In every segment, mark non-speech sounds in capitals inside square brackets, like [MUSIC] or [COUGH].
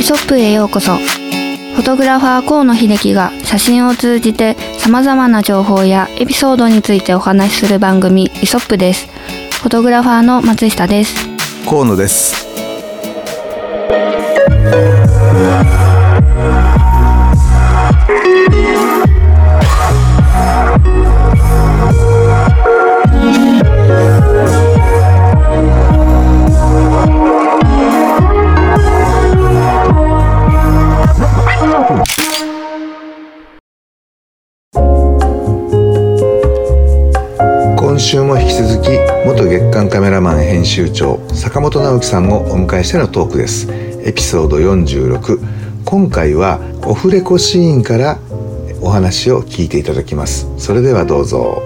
イソップへようこそ。フォトグラファー河野秀樹が写真を通じて様々な情報やエピソードについてお話しする番組イソップです。フォトグラファーの松下です。河野です。元月刊カメラマン編集長坂本直樹さんをお迎えしてのトークです。エピソード46今回はオフレコシーンからお話を聞いていただきます。それではどうぞ。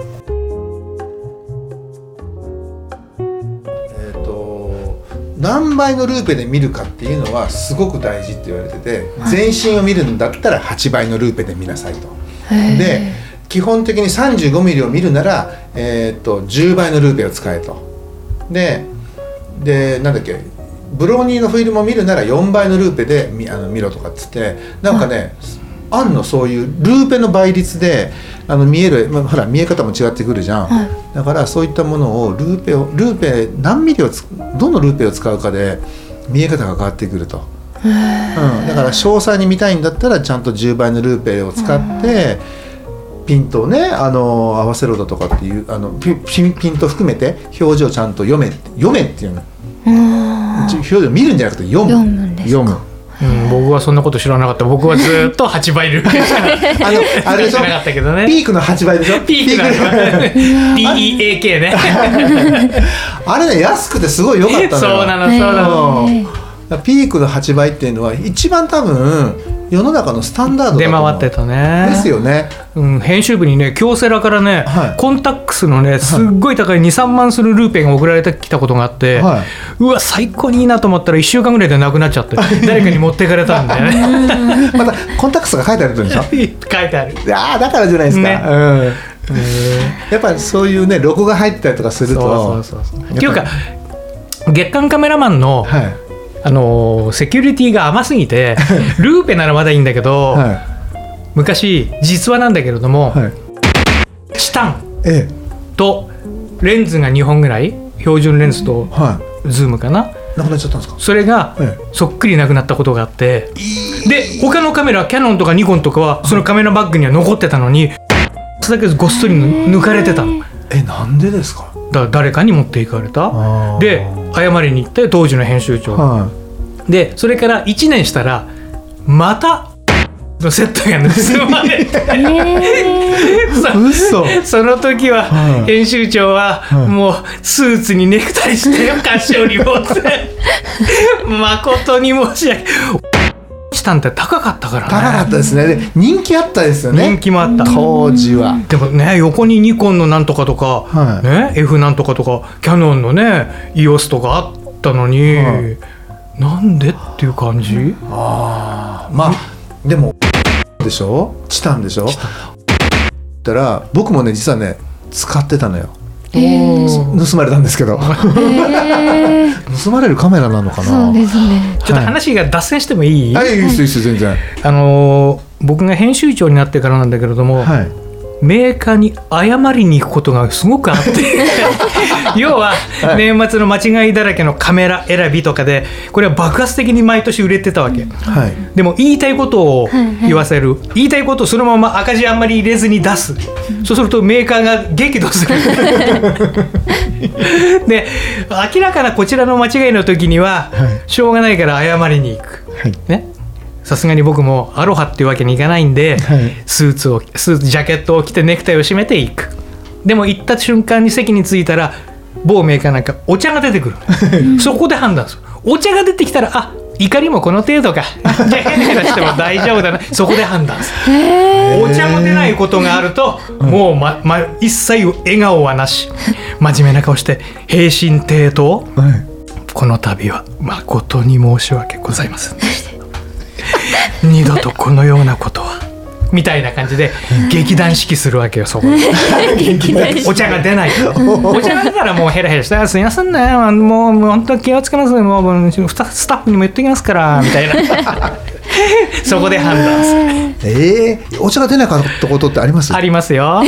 えー、と何倍のルーペで見るかっていうのはすごく大事って言われてて、全身を見るんだったら8倍のルーペで見なさいと。で基本的に 35mm を見るなら、えー、と10倍のルーペを使えと。ででなんだっけブローニーのフィルムを見るなら4倍のルーペで見あの見ろとかっつってなんかね、あんのそういうルーペの倍率であの見える、まあ、ほら見え方も違ってくるじゃん、はい。だからそういったものをルーペをルーペ何ミリをつどのルーペを使うかで見え方が変わってくると、うん、だから詳細に見たいんだったらちゃんと10倍のルーペを使って、ピントをねあの合わせろだとかっていうあのピピピント含めて表情ちゃんと読め読めっていうの。ち表情見るんじゃなくて読む。読むんですか？読む。うん、僕はそんなこと知らなかった。僕はずっと8倍ルーペしかあのあれでしょ？知らなかったけどねピークの8倍でしょ？ピークだピーク。DEAK ね。[LAUGHS] あれね安くてすごい良かったそうなのそうなの。ピークの8倍っていうのは一番多分世の中のスタンダードだ出と思う。回ってたね。ですよねうん、編集部にね京セラからね、はい。コンタックスのねすっごい高い23万するルーペが送られてきたことがあって、はうわ最高にいいなと思ったら1週間ぐらいでなくなっちゃって誰かに持ってかれたんだよね。[LAUGHS] またコンタクトが書いてあるんでしょ [LAUGHS] 書いてある。ああだからじゃないですか、ね。うん。やっぱりそういうねロゴが入ってたりとかするとそうそうそうそう。っていうか月刊カメラマンの、はい。あのーセキュリティが甘すぎてルーペならまだいいんだけど、は昔実話なんだけれども、いはい。チタンええ。とレンズが2本ぐらい標準レンズとはズームかな？いなくなっちゃったんですか？それがえそっくりなくなったことがあってで他のカメラキャノンとかニコンとかはそのカメラバッグには残ってたのにそれだけごっそり抜かれてたの。えなんでですか？だから誰かに持っていかれた。で謝りに行って当時の編集長。はでそれから1年したらまたのセットが盗まれて。そい [LAUGHS] 嘘。その時ははい。編集長はい。もうスーツにネクタイして菓子折り持って。[LAUGHS] 誠に申し訳。したんって高かったからね。高かったですね。で人気あったですよね。人気もあった。当時は。でもね横にニコンのなんとかとか、はい。ね F なんとかとかキャノンのね EOS とかあったのに、はい。なんでっていう感じ、ああまあでもでしょ？チタンでしょ？ったら僕もね実はね使ってたのよ。盗まれたんですけど。盗まれるカメラなのかな？そうですね。ちょっと話が脱線してもいい、はいいいですいいです全然。あのー僕が編集長になってからなんだけれども、はいメーカーに謝りに行くことがすごくあって [LAUGHS] 要は年末の間違いだらけのカメラ選びとかでこれは爆発的に毎年売れてたわけ。はい。でも言いたいことを言わせる、言いたいことをそのまま赤字あんまり入れずに出す。そうするとメーカーが激怒する。[LAUGHS] で明らかなこちらの間違いの時には、はい。しょうがないから謝りに行く。はい。ねさすがに僕もアロハっていうわけにいかないんで、はい。スーツをスーツジャケットを着てネクタイを締めていく。でも行った瞬間に席に着いたら某メーカーなんかお茶が出てくる。そこで判断する。お茶が出てきたらあ怒りもこの程度か。じゃあ変なしても大丈夫だな。そこで判断する。お茶も出ないことがあると、もう、まま、一切笑顔はなし。真面目な顔して平身低頭。はい。この度は誠に申し訳ございませんでした [LAUGHS] 二度とこのようなことは。みたいな感じで劇団四季するわけよそこで。[LAUGHS] お茶が出ない。[LAUGHS] お茶が出たらもうヘラヘラしてあ「すいませんね。もうもう本当気をつけますもうもうスタッフにも言ってきますから」みたいな。そこで判断する。ええお茶が出なかったことってあります？ありますよ、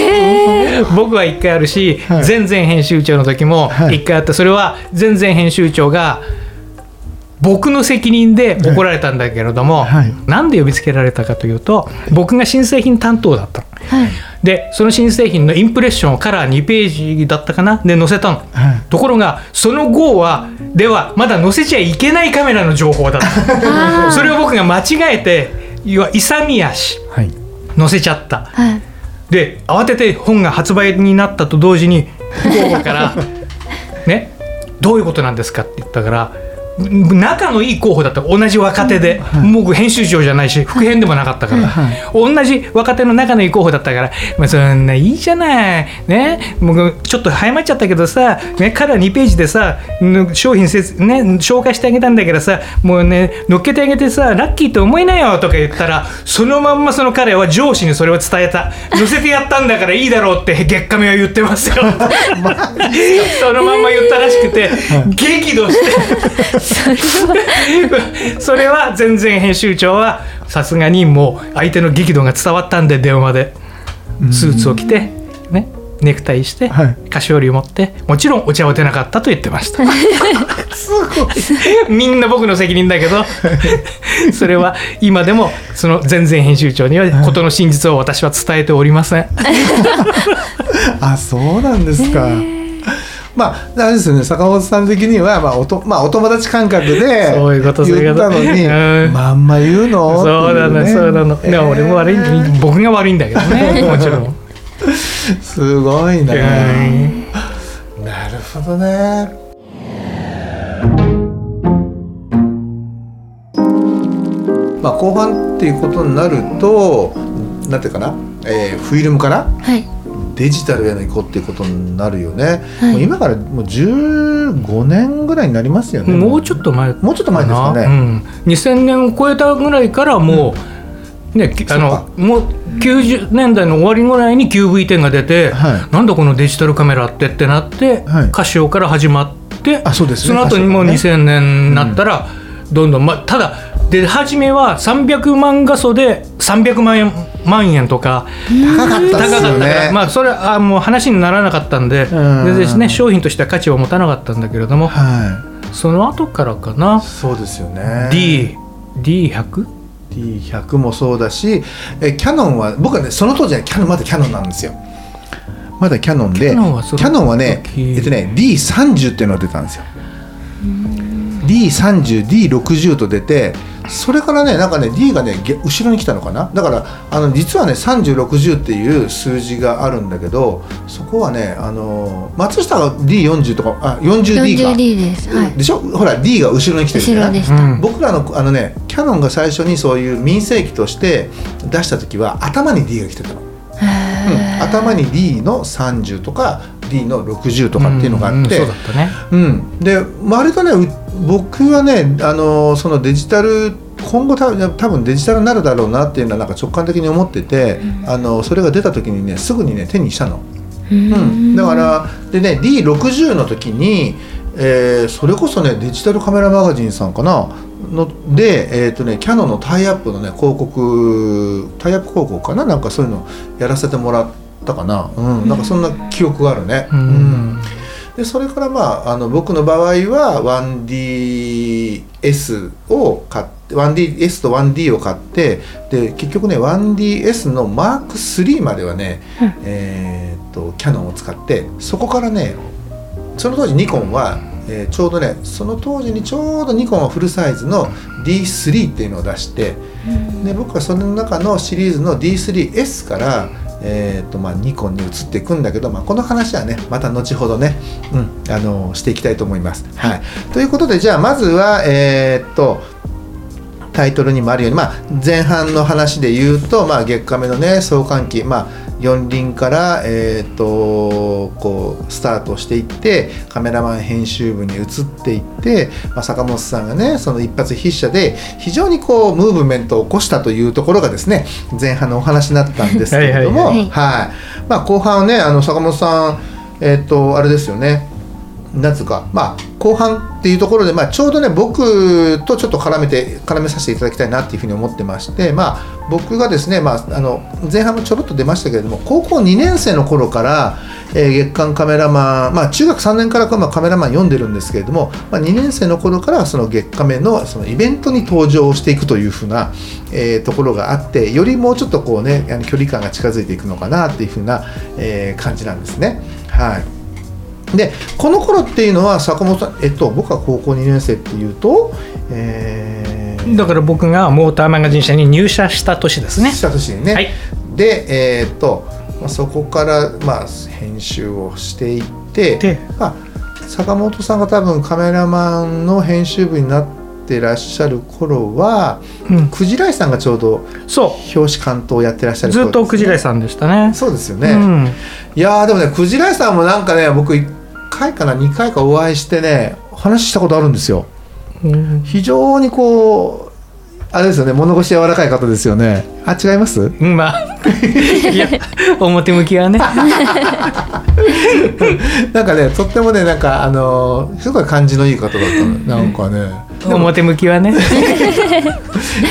僕は一回あるし、はい。全然編集長の時もはい。一回あった。それは全然編集長が僕の責任で怒られたんだけれども、はい。なんで呼びつけられたかというと僕が新製品担当だったの。はい。でその新製品のインプレッションをカラー2ページだったかな？で載せたの、はい。ところがその号はではまだ載せちゃいけないカメラの情報だった。[LAUGHS] それを僕が間違えて要は勇み足はい。載せちゃった。はい。で慌てて本が発売になったと同時に候補から「[LAUGHS] ねどういうことなんですか?」って言ったからん仲のいい候補だった。同じ若手で、僕編集長じゃないし副編でもなかったから、同じ若手の仲のいい候補だったから「まあ、そんないいじゃない。ね。僕ちょっと早まっちゃったけどさ、ね、カラー2ページでさん商品せつ、ね、紹介してあげたんだけどさもうね乗っけてあげてさラッキーと思いなよ」とか言ったらそのまんまその彼は上司にそれを伝えた。載せてやったんだからいいだろうって月下目は言ってますよ。[LAUGHS] そのまんま言ったらしくて激怒して [LAUGHS] それは全然編集長はさすがにもう相手の激怒が伝わったんで電話で。スーツを着てねネクタイしてはい。菓子折りを持ってもちろんお茶は出なかったと言ってました。すごい。[LAUGHS] みんな僕の責任だけど [LAUGHS] それは今でもその全然編集長には事の真実を私は伝えておりません。あそうなんですか。まあ、あれですよね坂本さん的には、まあおとまあ、お友達感覚でそういうことそういうこと。言ったのに、うん。まんま言うの？そうなの、っていそうなの。えーでも俺も悪い、僕が悪いんだけどね、[LAUGHS] もちろん。すごいな、うん。なるほどね。まあ後半っていうことになるとなんていうかな、えーフィルムから？はいデジタルへの移行っていうことになるよね、はい。もう今からもう15年ぐらいになりますよね。もうちょっと前。もうちょっと前ですかね。うん、2000年を超えたぐらいからもう、ね、きあそのもう90年代の終わりぐらいに QV10 が出て、はい。なんだこのデジタルカメラってってなって、はい。カシオから始まってあそうですね。の後にもうカシオ2000年になったら、どんどん、ま、ただ出始めは300万画素で300万円万円とか。高かったですよね、まあそれはあもう話にならなかったんで。うん。全然ね商品としては価値を持たなかったんだけれども。はその後からかな。いそうですよね。D D100 D100 もそうだしえキャノンは僕はねその当時はキャノンまだキャノンなんですよ。まだキャノンでキャノンはね時えっとね D30 っていうのが出たんですよ。D30D60 と出てそれからねなんかね D がねげ後ろに来たのかな？だからあの実はね3060っていう数字があるんだけどそこはねあの松下が D40 とかあ 40D か 40D です。はい。でしょ？ほら D が後ろに来てるじゃない後ろでした、うん。僕らのあのねキャノンが最初にそういう民生機として出した時は頭に D が来てたの、うん、頭に D の30とか D の60とかっていうのがあって、うんうんそうだったね。うん、で割とねう僕はねあのそのデジタル今後多分多分デジタルになるだろうなっていうのはなんか直感的に思ってて、あのそれが出た時にねすぐにね手にしたの。うん、だからでね D60 の時に、えーそれこそねデジタルカメラマガジンさんかな？ので、えーとね、キャノンのタイアップのね広告タイアップ広告かな？なんかそういうのやらせてもらったかな、うん、なんかそんな記憶があるね。うん。うん。でそれからまああの僕の場合は 1DS を買って 1DS と 1D を買ってで結局ね 1DS の M3 まではね、えーっとキャノンを使ってそこからねその当時ニコンは、えーちょうどねその当時にちょうどニコンはフルサイズの D3 っていうのを出してで僕はその中のシリーズの D3S から、えーとまあ、ニコンに移っていくんだけど、まあ、この話はねまた後ほどね、うん、あのしていきたいと思います。はい、ということでじゃあまずはえーっとタイトルにもあるように、まあ、前半の話で言うと、まあ、月下目のね相関期、まあ四輪から、えー、とこうスタートしていってカメラマン編集部に移っていって、まあ、坂本さんがねその一発筆者で非常にこうムーブメントを起こしたというところがですね前半のお話になったんですけれどもはいはいはい。まあ、後半はねあの坂本さんえっ、とあれですよねなんつうかまあ後半っていうところで、まあ、ちょうどね僕とちょっと絡めて絡めさせていただきたいなっていうふうに思ってましてまあ僕がですね、まあ、あの前半もちょろっと出ましたけれども高校2年生の頃から、えー月間カメラマン、まあ、中学3年からかまあカメラマン読んでるんですけれども、まあ、2年生の頃からその月カメのそのイベントに登場していくというふうな、えーところがあってよりもうちょっとこうね距離感が近づいていくのかなっていうふうな、えー感じなんですね。はいでこの頃っていうのは坂本さん、えっと、僕は高校2年生っていうと、えー、だから僕がモーターマガジン社に入社した年ですね。した年にね、はい。で、えーっとまあそこから、まあ、編集をしていってでまあ、坂本さんが多分カメラマンの編集部になってらっしゃる頃は、うん。クジライさんがちょうどそ表紙関東をやってらっしゃうるずっとクジライんさんでしたね。そうですよね、うん。いやーでもねクジライさんもなんかね僕1回かな2回かお会いしてね話したことあるんですよ。うん。非常にこうあれですよね物腰柔らかい方ですよねあ違います？うんまあ。いや表向きはね。[LAUGHS] なんかねとってもねなんかあのーすごい感じのいい方だったの。なんかね。表向きはね。[LAUGHS] だ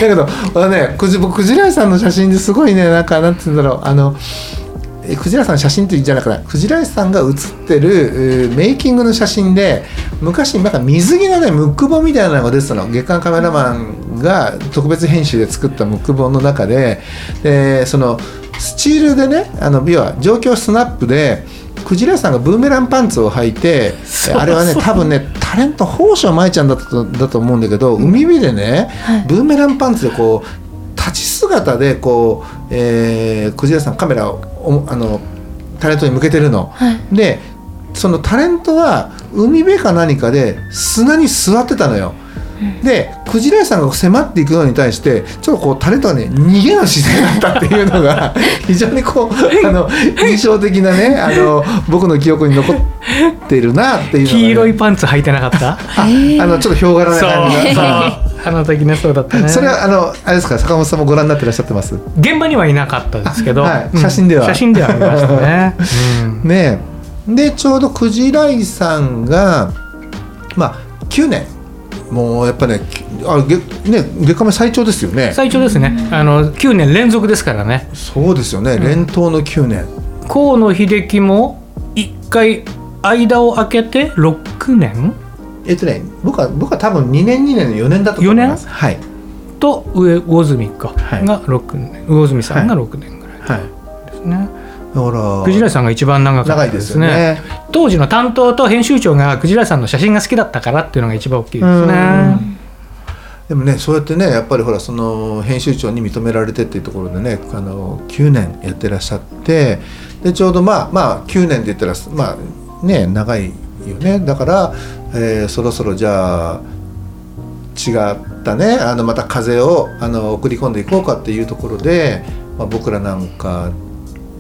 けどあのねくじ僕クジラさんの写真ですごいねなんかなんて言うんだろう。あのえクジラさんの写真ってじゃなくてクジラさんが写ってるえーメイキングの写真で昔なんか水着のねムック本みたいなのが出てたの。月刊カメラマンが特別編集で作ったムック本の中で。でそのスチールでねあの要は状況スナップでクジラさんがブーメランパンツを履いてあれはね多分ねタレント宝生舞ちゃんだったとだと思うんだけど海辺でね、ブーメランパンツでこう立ち姿でこう、えー、クジラさんカメラをおあのタレントに向けてるの。はいでそのタレントは海辺か何かで砂に座ってたのよ。でクジラ屋さんが迫っていくのに対してちょっとこうタレントがね逃げの姿勢だったっていうのが [LAUGHS] 非常にこうあの印象的なねあの僕の記憶に残ってるなっていうね、[LAUGHS] 黄色いパンツ履いてなかった？ああのちょっとヒョウ柄な感じが。あの時ねそうだったね。それはあのあれですか坂本さんもご覧になってらっしゃってます？現場にはいなかったですけど、あはい。うん。写真では。写真ではありましたね、[LAUGHS] うん。ねえ。でちょうどクジライさんがまあ9年。もうやっぱねきあげね月間目最長ですよね。最長ですね。あの9年連続ですからね。そうですよね、連投の9年。河野秀樹も1回間を空けて6年？えっとね僕は僕は多分2年2年の4年だと思います。はい。と上魚住か。はい。が6年、魚住さんが6年ぐらいはい。ですね、だからクジラさんが一番長かったですよね。当時の担当と編集長がクジラさんの写真が好きだったからっていうのが一番大きいですね。でもねそうやってねやっぱりほらその編集長に認められてっていうところでねあの9年やってらっしゃってでちょうどまあまあ9年で言ったらまあね長いよね。だから、えーそろそろじゃあ違ったね。あのまた風をあの送り込んでいこうかっていうところで、まあ、僕らなんか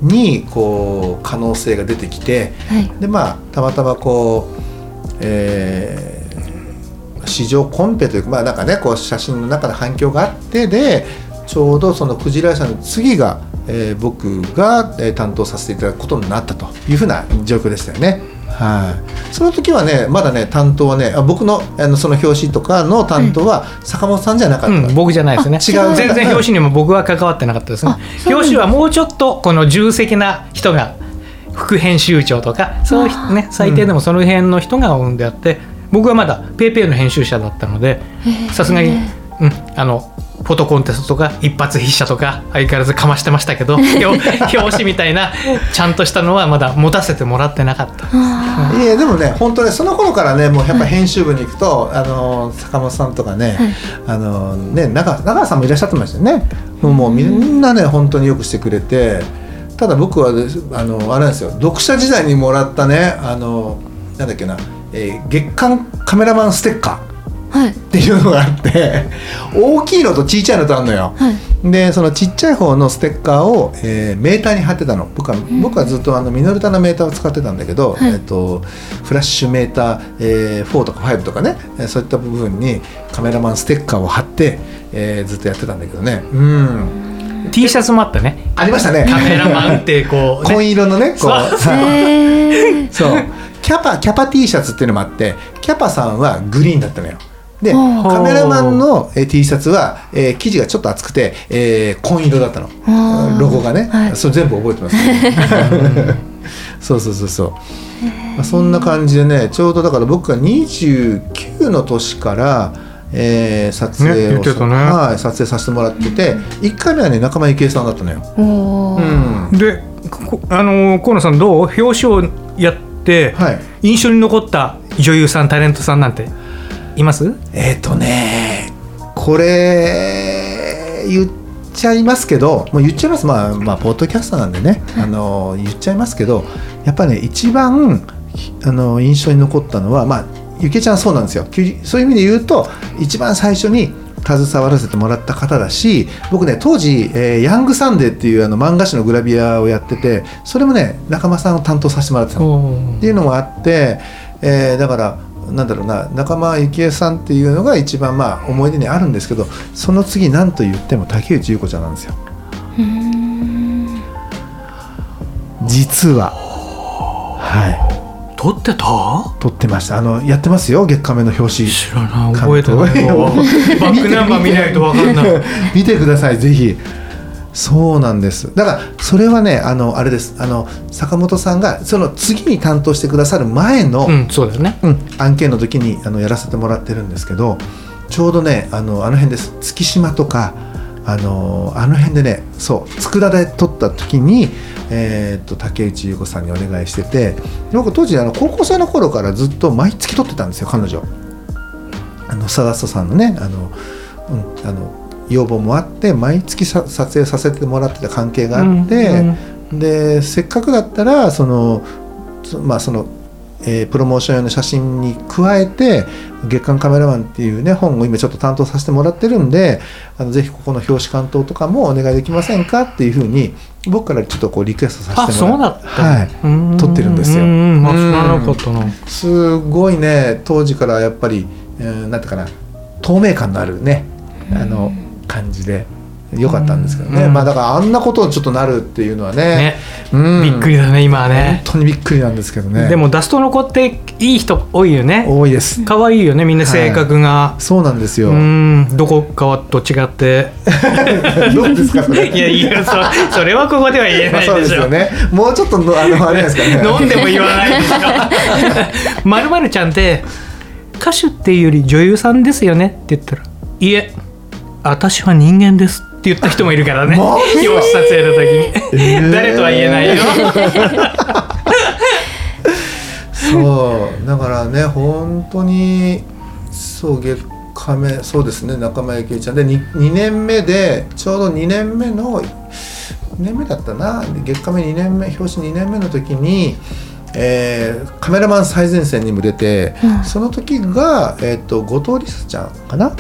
にこう可能性が出てきてはい。でまあたまたまこう、えー市場コンペというかまあなんかねこう写真の中で反響があってでちょうどそのクジラ屋さんの次が、えー僕が、えー担当させていただくことになったというふうな状況でしたよね。はい、その時はねまだね担当はねあ僕のあのその表紙とかの担当は坂本さんじゃなかった、うん、僕じゃないですね。あ違う全然表紙にも僕は関わってなかったですね。表紙はもうちょっとこの重責な人が副編集長とかそういうね最低でもその辺の人が生んであって、僕はまだペイペイの編集者だったのでさすがに、うん、あのフォトコンテストとか一発筆者とか相変わらずかましてましたけど [LAUGHS] 表表紙みたいなちゃんとしたのはまだ持たせてもらってなかった。いやでもね本当ねその頃からねもうやっぱ編集部に行くと、あの坂本さんとかね、あのね中中川さんもいらっしゃってましたよね。もうみんなね本当によくしてくれてただ僕はあのあれなんですよ。読者時代にもらったねあのなんだっけな、えー月刊カメラマンステッカーはい。っていうのがあって大きいのと小さいのとあるのよ。はい。でそのちっちゃい方のステッカーを、えーメーターに貼ってたの。僕は僕はずっとあのミノルタのメーターを使ってたんだけど、はい。えっとフラッシュメーター、えー4とか5とかねえーそういった部分にカメラマンステッカーを貼って、えーずっとやってたんだけどね。うん。T シャツもあったね。ありましたね。カメラマンってこう、[LAUGHS] ね、紺色のねこう。そう。[LAUGHS] キャパキャパ T シャツっていうのもあってキャパさんはグリーンだったのよでカメラマンのえー T シャツは、えー生地がちょっと厚くて、えー紺色だったの。ロゴがね、はい。それ全部覚えてます、[LAUGHS] そうそうそうそう、まあ、そんな感じでねちょうどだから僕が29の年から、えー撮影を、ねね。はい、撮影させてもらってて1回目はね仲間由紀恵さんだったのよ、うん。でこあのー河野さんどう？表紙をやって、はい。印象に残った女優さんタレントさんなんて？います？えっ、とねこれ言っちゃいますけどもう言っちゃいます。まあまあポッドキャストなんでね、あの言っちゃいますけどやっぱね一番あの印象に残ったのはまあゆきえちゃんはそうなんですよ。きそういう意味で言うと一番最初に携わらせてもらった方だし僕ね当時、えーヤングサンデーっていうあの漫画誌のグラビアをやっててそれもね仲間さんを担当させてもらってたの。っていうのもあって、えーだからなんだろうな仲間由紀恵さんっていうのが一番まあ思い出にあるんですけどその次何と言っても竹内優子ちゃんなんですよ。実は。はい。撮ってた？撮ってました。あのやってますよ月刊目の表紙。知らない。覚えてないバックナンバー見ないと分かんない。[LAUGHS] 見てくださいぜひそうなんです。だからそれはねあのあれです。あの坂本さんがその次に担当してくださる前の、うんそうだよね。うん、案件の時にあのやらせてもらってるんですけどちょうどねあのあの辺です。月島とかあのあの辺でねそう佃で撮った時に、えーっと竹内優子さんにお願いしてて僕当時あの高校生の頃からずっと毎月撮ってたんですよ彼女。あのサダストさんのねあの、うん、あの要望もあって毎月さ撮影させてもらってた関係があって、でせっかくだったらそのそまあその、えープロモーション用の写真に加えて「月刊カメラマン」っていうね本を今ちょっと担当させてもらってるんであのぜひここの表紙関東とかもお願いできませんかっていうふうに僕からちょっとこうリクエストさあせてもらそうだったはい。うん。撮ってるんですよ。すごいね当時からやっぱり、えーなんていうかな透明感のあるねあの感じで良かったんですけどね、うん。まあだからあんなことにちょっとなるっていうのはねね。うん。びっくりだね今はね。本当にびっくりなんですけどね。でもダストの子っていい人多いよね。多いです。可愛いよねみんな性格が。そうなんですよ、うん。どこかと違って。[LAUGHS] どうですかそれ？いやいやそそれはここでは言えまあそうないでしょ。ですよね。もうちょっとのあのあれですかね。飲んでも言わない [LAUGHS] まるまるちゃんって歌手っていうより女優さんですよねって言ったら「いえ私は人間です」って言った人もいるからね。[LAUGHS] マ表ジ紙撮影の時に、えー。誰とは言えないよ。[LAUGHS] そうだからね本当にそう月下目そうですね仲間由紀恵ちゃん。で 2, 2年目でちょうど2年目の2年目だったな。月下目2年目表紙2年目の時に、えーカメラマン最前線にも出て、うん。その時が、えー、と後藤梨沙ちゃんかな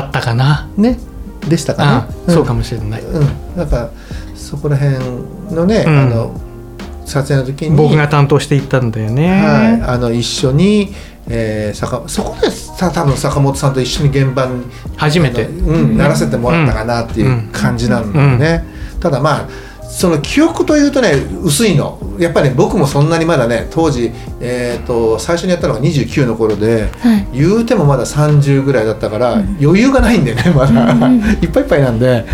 だったかな。ね。でしたかあね、そうかもしれない、うん、なんかそこら辺のね、うん。あの撮影の時に僕が担当していったんだよね、はい、あの一緒に、えー、坂そこでさ多分坂本さんと一緒に現場に初めて。うん、ならせてもらったかなっていう感じなんだよね、ただまあその記憶というとね薄いの。やっぱり、ね、僕もそんなにまだね当時、えー、と最初にやったのが29の頃で、はい。言うてもまだ30ぐらいだったから、余裕がないんでね [LAUGHS] まだ、いっぱいいっぱいなんで。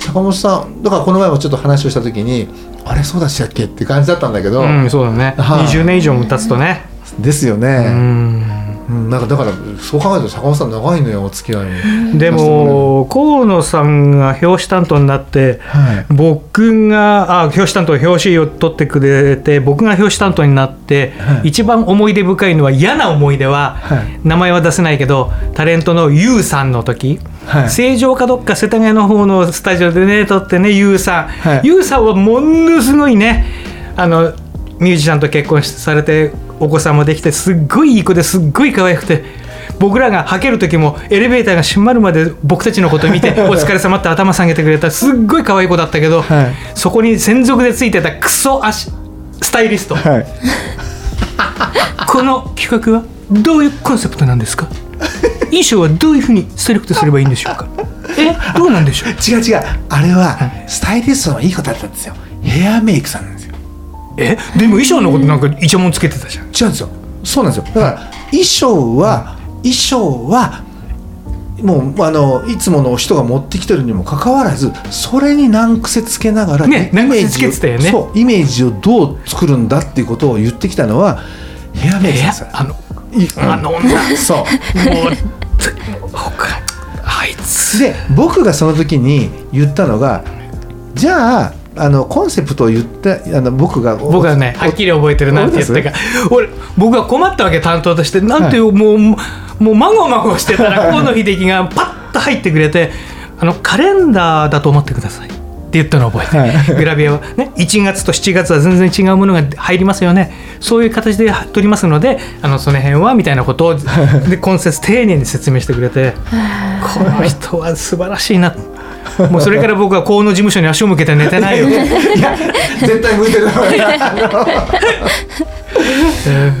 坂本さんだからこの前もちょっと話をした時にあれそうだしたっけって感じだったんだけど、うんそうだね、はい。20年以上も経つとね。ですようね、んうん、なんかだからそう考えると坂本さん長いのよお付き合い。でも河野さんが表紙担当になってはい。僕があ表紙担当表紙を取ってくれて僕が表紙担当になって、はい。一番思い出深いのは嫌な思い出は、はい。名前は出せないけどタレントの YOU さんの時、はい。成城かどっか世田谷の方のスタジオでね撮ってね YOU さん、はい。YOU さんはものすごいねあのミュージシャンと結婚されてお子さんもできてすっごいいい子ですっごい可愛くて僕らがはける時もエレベーターが閉まるまで僕たちのことを見て「[LAUGHS] お疲れ様って頭下げてくれたすっごい可愛い子だったけど、はい。そこに専属でついてたクソ足スタイリスト。はい。[LAUGHS] この企画はどういうコンセプトなんですか？衣装はどういうふうにセレクトすればいいんでしょうか？[LAUGHS] えどうなんでしょう？違う違う。あれはスタイリストのいい子だったんですよ。ヘアメイクさんなんですよえでも衣装のことなんかイチャモンつけてたじゃん。違うんですよ。そうなんですよ。だから衣装は衣装はもうあのいつもの人が持ってきてるにもかかわらずそれに難癖つけながら、ねイメージをつけてたよね。そうイメージをどう作るんだっていうことを言ってきたのはヘアメイクえさんあのいあの女。そう。もうつ他あいつ。で僕がその時に言ったのがじゃああのコンセプトを言ったあの僕が僕はねはっきり覚えてるなんて言ったか。俺僕は困ったわけ担当としてなんていう、もうもうまごまごしてたら [LAUGHS] 河野秀樹がパッと入ってくれてあのカレンダーだと思ってください。って言ったのを覚えてる、はい。[LAUGHS] グラビアは。ね1月と7月は全然違うものが入りますよね。そういう形で撮りますのであのその辺はみたいなことを [LAUGHS] で今節丁寧に説明してくれてこの人は素晴らしいな [LAUGHS] もうそれから僕は河野事務所に足を向けて寝てないよ。[LAUGHS] いや絶対向いてる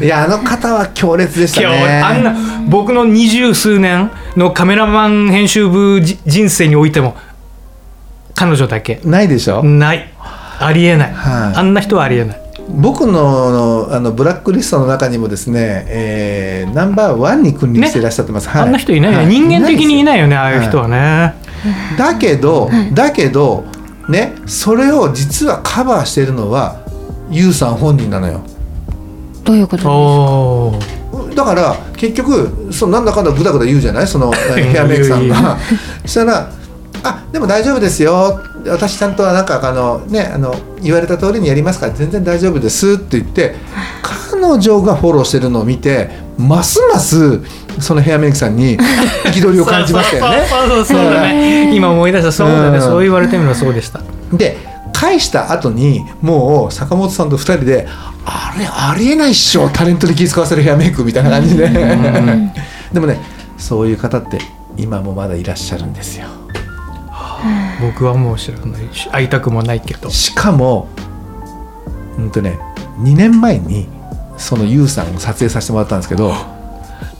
い。[LAUGHS] やあの方は強烈でしたね。あんな僕の二十数年のカメラマン編集部じ人生においても彼女だけ。ないでしょ、ない。ありえない、はい。あんな人はありえない。僕のあのブラックリストの中にもですね、えーナンバーワンに君臨していらっしゃってます、はい。あんな人いないよね、は人間的にいないよねああいう人はね、だけど、だけどねそれを実はカバーしているのはユウさん本人なのよ。どういうことおおだから結局そのなんだかんだぐだぐだ言うじゃない？そのえー [LAUGHS] ヘアメイクさんが。そしたら「あでも大丈夫ですよ。私ちゃんとなんかあのねあの言われた通りにやりますから全然大丈夫です」って言って [LAUGHS] 彼女がフォローしてるのを見てますますそのヘアメイクさんに [LAUGHS] 憤りを感じましたよね。そうそうだね今思い出したそうだね、うん。そう言われてみればそうでした。で返した後にもう坂本さんと2人で「あれありえないっしょタレントで気遣わせるヘアメイク」みたいな感じで。でもねそういう方って今もまだいらっしゃるんですよ。僕はもう知らないし会いたくもないけど。しかもうんとね2年前にその YOU さんを撮影させてもらったんですけど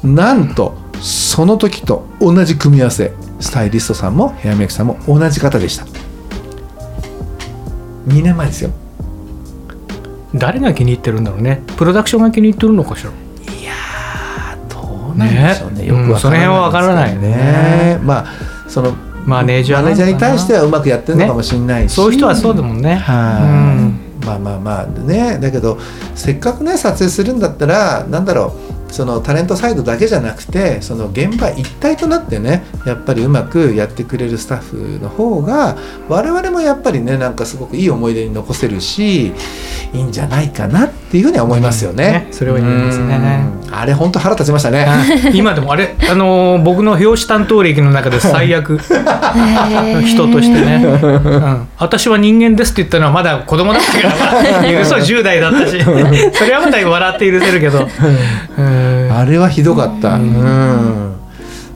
なんとその時と同じ組み合わせスタイリストさんもヘアメイクさんも同じ方でした。2年前ですよ。誰が気に入ってるんだろうね。プロダクションが気に入ってるのかしら。どうなんでしょうね。ね。よくわからないですけどうんその辺はわからないよね。まあそのマネージャーに対してははうまくやってるのかもしれないし、そういう人はそうだもんね。はい、まあまあまあね。だけどせっかくね撮影するんだったら何だろうそのタレントサイドだけじゃなくてその現場一体となってねやっぱりうまくやってくれるスタッフの方が我々もやっぱりねなんかすごくいい思い出に残せるしいいんじゃないかなっていうふうには思いますよね。それは言いますね。うん。あれ本当腹立ちましたね。今でもあれ、あのー僕の表紙担当歴の中で最悪。人としてね、うん、私は人間ですって言ったのはまだ子供だったから。[LAUGHS] 嘘10代だったし。それはまだ笑って許せるけど、うん。あれはひどかった。うん。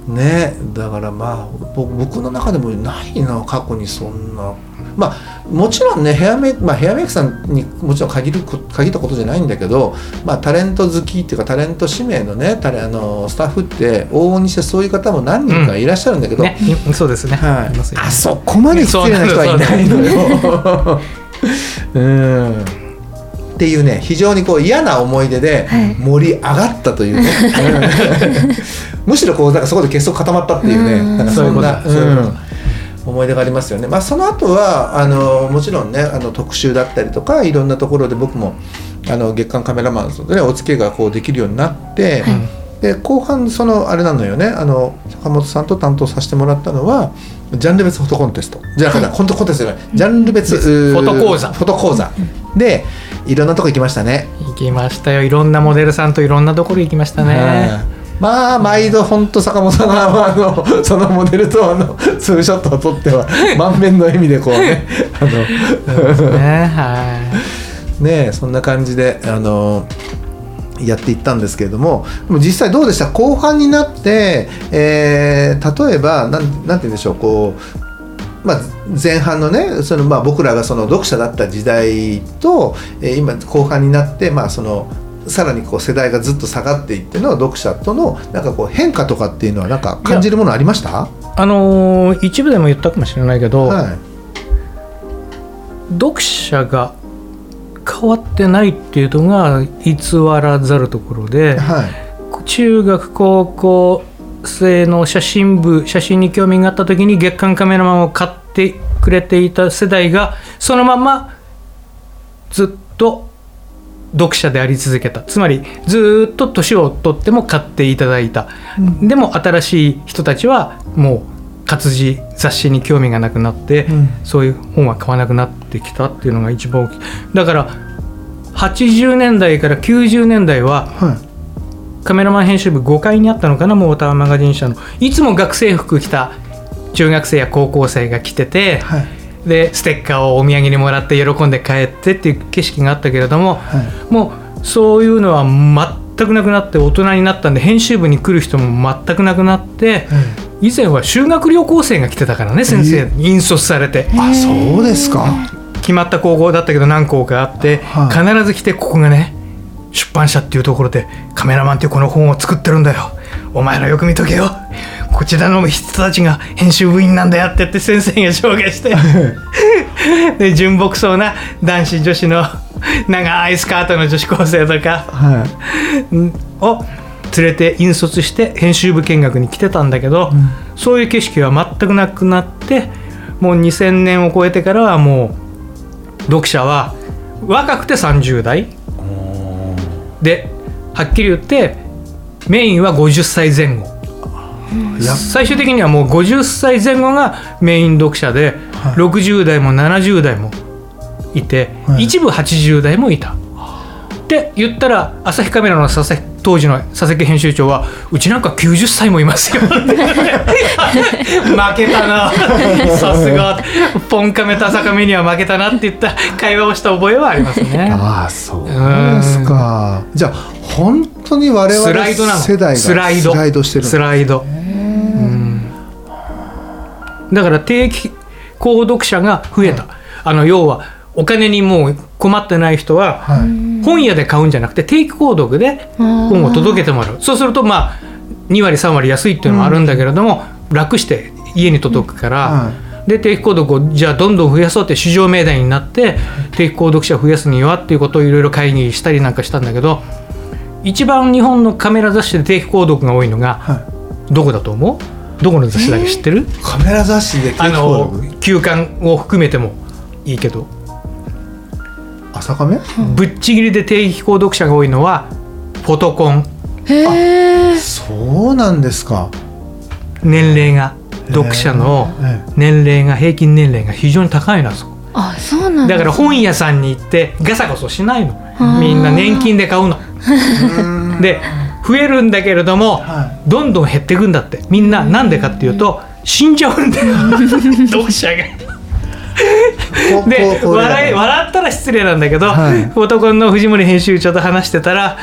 ね、だからまあぼ僕の中でもないな過去にそんな。まあもちろんねヘアメイクまあヘアメイクさんにもちろん限るこ限ったことじゃないんだけど、まあタレント好きっていうかタレント指名のねタレあのスタッフって往々にしてそういう方も何人かいらっしゃるんだけど、ね、いそうですね、はい。あそこまで失礼な人はいないのよ。[LAUGHS] うん。っていうね非常にこう嫌な思い出ではい。盛り上がったというね、[LAUGHS] うん。[LAUGHS] むしろこうなんかそこで結束固まったっていうね。うん。なんかそんなそういうことうん思い出がありますよね。まあその後はあのもちろんねあの特集だったりとかいろんなところで僕もあの月刊カメラマンとねお付き合いがこうできるようになって、で後半そのあれなのよねあの坂本さんと担当させてもらったのはジャンル別フォトコンテスト。じゃなくて、コントコンテストじゃない。ジャンル別フォト講座。フォト講座。でいろんなとこ行きましたね。行きましたよ。いろんなモデルさんといろんなところ行きましたね、はいまあ毎度本当坂本さんがあのそのモデルとあのツーショットを撮っては満面の笑みでこうねあのね。はねえそんな感じであのやっていったんですけれどもでも実際どうでした？後半になって、えー例えばなんなんて言うんでしょうこう、まあ、前半のねその、まあ、僕らがその読者だった時代と、えー今後半になって、まあ、そのさらにこう世代がずっと下がっていっての読者とのなんかこう変化とかっていうのはなんか感じるものありました？あのー一部でも言ったかもしれないけど、はい読者が変わってないっていうのが偽らざるところで、はい中学高校生の写真部写真に興味があった時に月刊カメラマンを買ってくれていた世代がそのままずっと読者であり続けた。つまりずっと年を取っても買っていただいた、でも新しい人たちはもう活字雑誌に興味がなくなって、うん。そういう本は買わなくなってきたっていうのが一番大きい。だから80年代から90年代ははい。カメラマン編集部5階にあったのかなモーターマガジン社の。いつも学生服着た中学生や高校生が来てて、はいでステッカーをお土産にもらって喜んで帰ってっていう景色があったけれども、はい。もうそういうのは全くなくなって大人になったんで編集部に来る人も全くなくなって、以前は修学旅行生が来てたからね先生。に引率されて。あそうですか。決まった高校だったけど何校かあって、はい。必ず来てここがね出版社っていうところでカメラマンっていうこの本を作ってるんだよ。お前らよく見とけよこちらの人たちが編集部員なんだよって言って先生が紹介して。[LAUGHS] で純朴そうな男子女子の長いスカートの女子高生とか。はい。うん。を連れて引率して編集部見学に来てたんだけど、そういう景色は全くなくなってもう2000年を超えてからはもう読者は若くて30代。ではっきり言ってメインは50歳前後。や最終的にはもう50歳前後がメイン読者で、はい。60代も70代もいて、はい。一部80代もいた。って言ったら朝日カメラの佐々木当時の佐々木編集長はうちなんか90歳もいますよ。負けたな。さすが。ポンカメと朝カメには負けたなって言った会話をした覚えはありますね。ああそうですか。じゃあ本当に我々スライドスライド。スライドしてるスライド。うん。だから定期購読者が増えた、あの要はお金にもう困ってない人は、はい。本屋で買うんじゃなくて定期購読で本を届けてもらう。そうするとまあ2割3割安いっていうのもあるんだけれども、楽して家に届くから、はで定期購読をじゃあどんどん増やそうって市場命題になって定期購読者を増やすにはっていうことをいろいろ会議したりなんかしたんだけど一番日本のカメラ雑誌で定期購読が多いのがはい。どこだと思う？どこの雑誌だか知ってる、カメラ雑誌であ購の読休刊を含めてもいいけど朝カメぶっちぎりで定期購読者が多いのはフォトコン。へえそうなんですか。年齢が読者のえ年齢が平均年齢が非常に高いなそこあそうなんだから本屋さんに行ってガサゴソしないの。みんな年金で買うの。えで増えるんだけれども、はどんどん減っていくんだって。みんななんでかっていうと死んじゃうんだよ。[LAUGHS] 読者が。こで笑い笑ったら失礼なんだけど、はいフォトコンの藤森編集長と話してたら、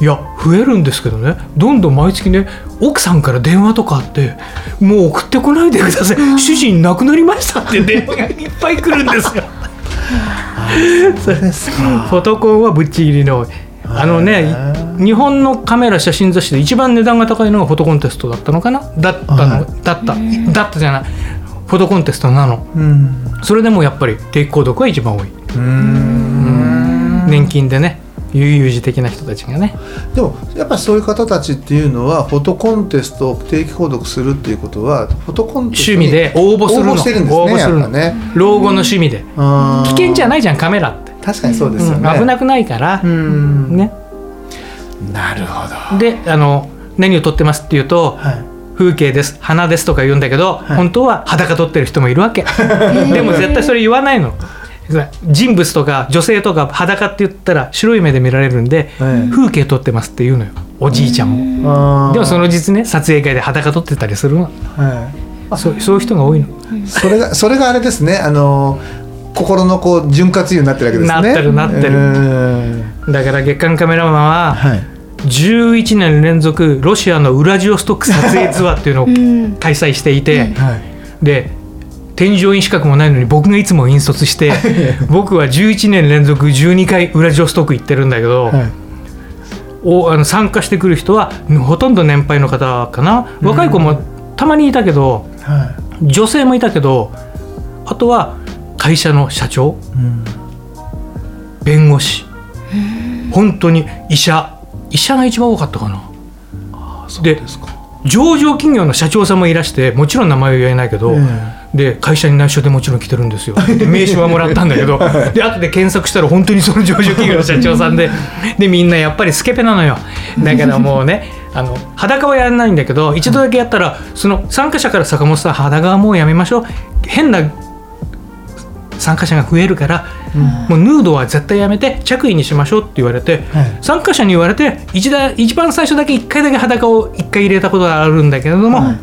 い、や増えるんですけどね。どんどん毎月ね奥さんから電話とかあってもう送ってこないでください。主人亡くなりましたって電話がいっぱい来るんですよ。[LAUGHS] そうですか。[LAUGHS] フォトコンはぶっちぎりのあのね日本のカメラ写真雑誌で一番値段が高いのがフォトコンテストだったのかな？だったの、はい。だった。だったじゃないフォトコンテストなの。うん。それでもやっぱり定期購読は一番多い。うん。年金でね悠々自適な人たちがね。でもやっぱりそういう方たちっていうのはフォトコンテストを定期購読するっていうことはフォトコンテストに趣味で応募するの。応募してるんですねね。老後の趣味で。危危険じゃないじゃんカメラって、確かにそうですよね、うん。危なくないから。う、ん。ね。なるほど。であの何を撮ってますっていうと、はい風景です。花ですとか言うんだけど、い。本当は裸撮ってる人もいるわけ。[LAUGHS] でも絶対それ言わないの。人物とか女性とか裸って言ったら白い目で見られるんで、はい。風景撮ってますって言うのよ。おじいちゃんも、でもその実ね撮影会で裸撮ってたりするの。はい。そうそういう人が多いの。それがそれがあれですね。あの心のこう潤滑油になってるわけですね。なってるなってる。うんだから月刊カメラマンは、はい11年連続ロシアのウラジオストック撮影ツアーっていうのをうん。開催していて、はい。で添乗員資格もないのに僕がいつも引率して僕は11年連続12回ウラジオストック行ってるんだけど、はい。おあの参加してくる人はほとんど年配の方かな。若い子もたまにいたけどは女性もいたけどあとは会社の社長いうん。弁護士。本当に医者医者が一番多かったかな。そうでですか。上場企業の社長さんもいらしてもちろん名前は言えないけど、えで会社に内緒でもちろん来てるんですよ。で名刺はもらったんだけど [LAUGHS] で後で検索したら本当にその上場企業の社長さんででみんなやっぱりスケベなのよ。だからもうね [LAUGHS] あの裸はやらないんだけど一度だけやったらその参加者から坂本さん裸はもうやめましょう。変な参加者が増えるから、もうヌードは絶対やめて着衣にしましょうって言われて、はい。参加者に言われて一だ一番最初だけ1回だけ裸を1回入れたことがあるんだけれども、はい。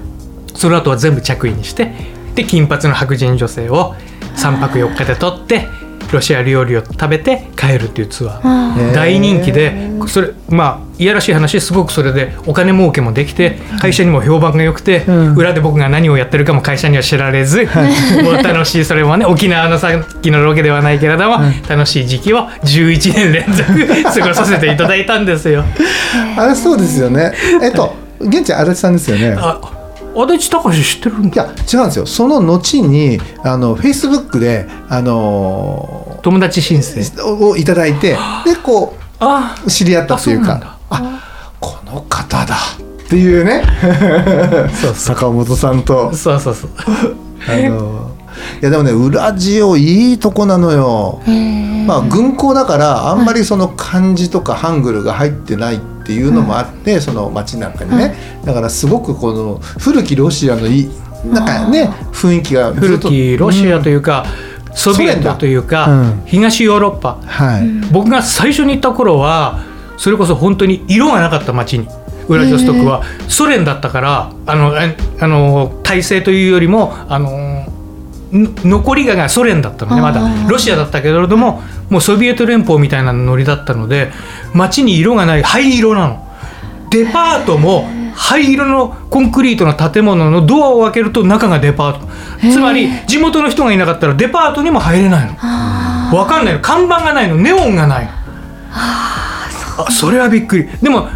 その後は全部着衣にしてで金髪の白人女性を3泊4日で撮ってロシア料理を食べて帰るっていうツアー。大人気でそれまあいやらしい話すごくそれでお金儲けもできて会社にも評判が良くて、うん。裏で僕が何をやってるかも会社には知られず、楽しいそれもね沖縄のさっきのロケではないけれども、楽しい時期を11年連続過ごさせていただいたんですよ。[LAUGHS] あれそうですよね。えっと現地足立さんですよね。あ足立隆知ってるんだ。いや違うんですよ。その後にあのフェイスブックであの友達申請。ーをいただいてでこあう知り合ったっていうかあこの方だっていうね。そう坂本さんと。そうそうそう。あのいやでもねウラジオいいとこなのよ。まあ軍港だからあんまりその漢字とかハングルが入ってないっていうのもあって、その街なんかにね、だからすごくこの古きロシアのいいなんかね雰囲気が古ときロシアというか、ソビエトというか、東ヨーロッパ。はい、僕が最初に行った頃はそれこそ本当に色がなかった街にウラジオストクはソ連だったからあのああの体制というよりもあのん残りががソ連だったのねまだ。ロシアだったけれどももうソビエト連邦みたいなノリだったので街に色がない灰色なの。デパートも灰色のコンクリートの建物のドアを開けると中がデパート。つまり地元の人がいなかったらデパートにも入れないの。わかんないの。看板がないの。ネオンがないの。あそれはびっくり。でも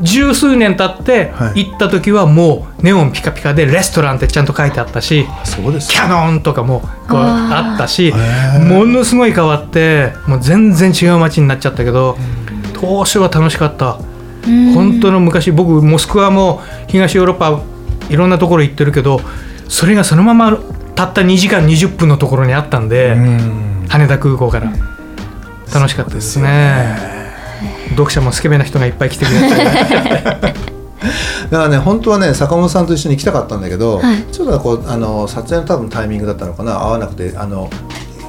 十数年経ってはい。行った時はもうネオンピカピカでレストランってちゃんと書いてあったしそうですキャノンとかもこうあったしー。ものすごい変わってもう全然違う街になっちゃったけど当初は楽しかった。本当の昔僕モスクワも東ヨーロッパいろんなところ行ってるけどそれがそのままたった2時間20分のところにあったんでうん。羽田空港から。楽しかったですね読者もスケベな人がいっぱい来てくれて [LAUGHS] だからね本当はね坂本さんと一緒に行きたかったんだけど、はい。ちょっとこうあの撮影の多分タイミングだったのかな。合わなくてあの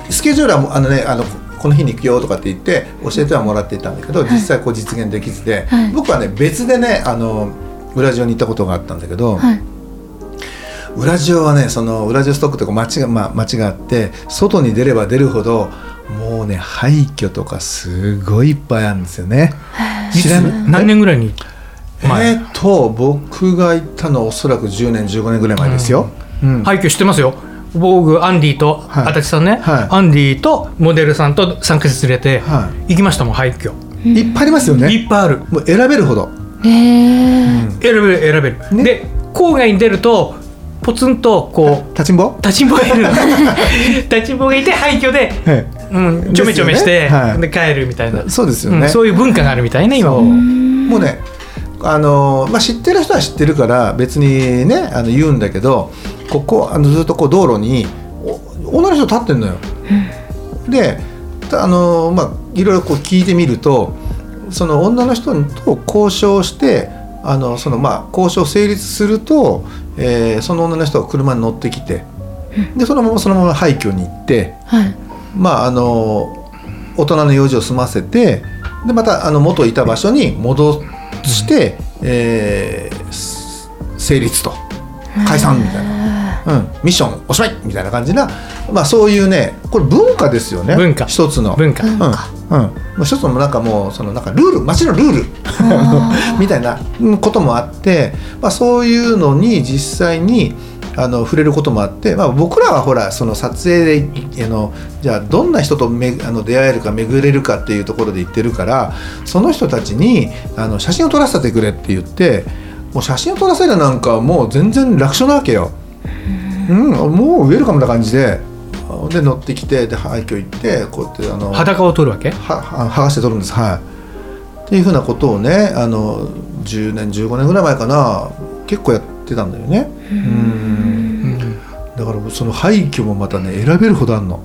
スケジュールはあのねあのこの日に行くよとかって言って教えてはもらっていたんだけど、実際こう実現できずで、はい。僕はね別でねあのウラジオに行ったことがあったんだけど、はい。ウラジオはねそのウラジオストックってこう街が、まあ、街があって外に出れば出るほどもうね廃墟とかすごいいっぱいあるんですよね。いつ知らない何年ぐらいに？前えー、と僕が行ったのはおそらく10年15年ぐらい前ですよ。うん。廃墟知ってますよ。僕アンディとはい。足立さんね、はい。アンディとモデルさんと参加者連れては行きましたもん廃墟。いっぱいありますよね。いっぱいある。もう選べるほど。へえ選べる選べる、ね。で郊外に出るとポツンとこう立ちんぼ？立ちんぼがいるの。立ちんぼがいて廃墟で、はいうん、ちょめちょめしてで帰るみたいな。そうですよね。んそういう文化があるみたいね今も。もうねあの、まあ、知ってる人は知ってるから別にねあの言うんだけどここあのずっとこう道路にお女の人立ってんのよ。でたあのまあいろいろこう聞いてみるとその女の人と交渉してあのそのまあ交渉成立すると、えーその女の人が車に乗ってきてでそのままそのまま廃墟に行って。はいまああの大人の用事を済ませてでまたあの元いた場所に戻して、えーす成立と。解散みたいな。うん、ミッションおしまいみたいな感じな、まあ、そういうねこれ文化ですよね。文化。一つの。文化。うん。うん、まあ一つのなんかもうそのなんかルール街のルール [LAUGHS] みたいなこともあって、まあ、そういうのに実際にあの触れることもあって、まあ、僕らはほらその撮影であのじゃあどんな人とめあの出会えるか巡れるかっていうところで言ってるからその人たちにあの写真を撮らせてくれって言ってもう写真を撮らせるなんかもう全然楽勝なわけよ。うん、もうウェルカムな感じでで乗ってきてで廃墟行ってこうやってあの裸を取るわけ？はは剥がして撮るんです。はい。っていうふうなことをねあの10年15年ぐらい前かな結構やってたんだよね。うんだからその廃墟もまたね選べるほどあんの。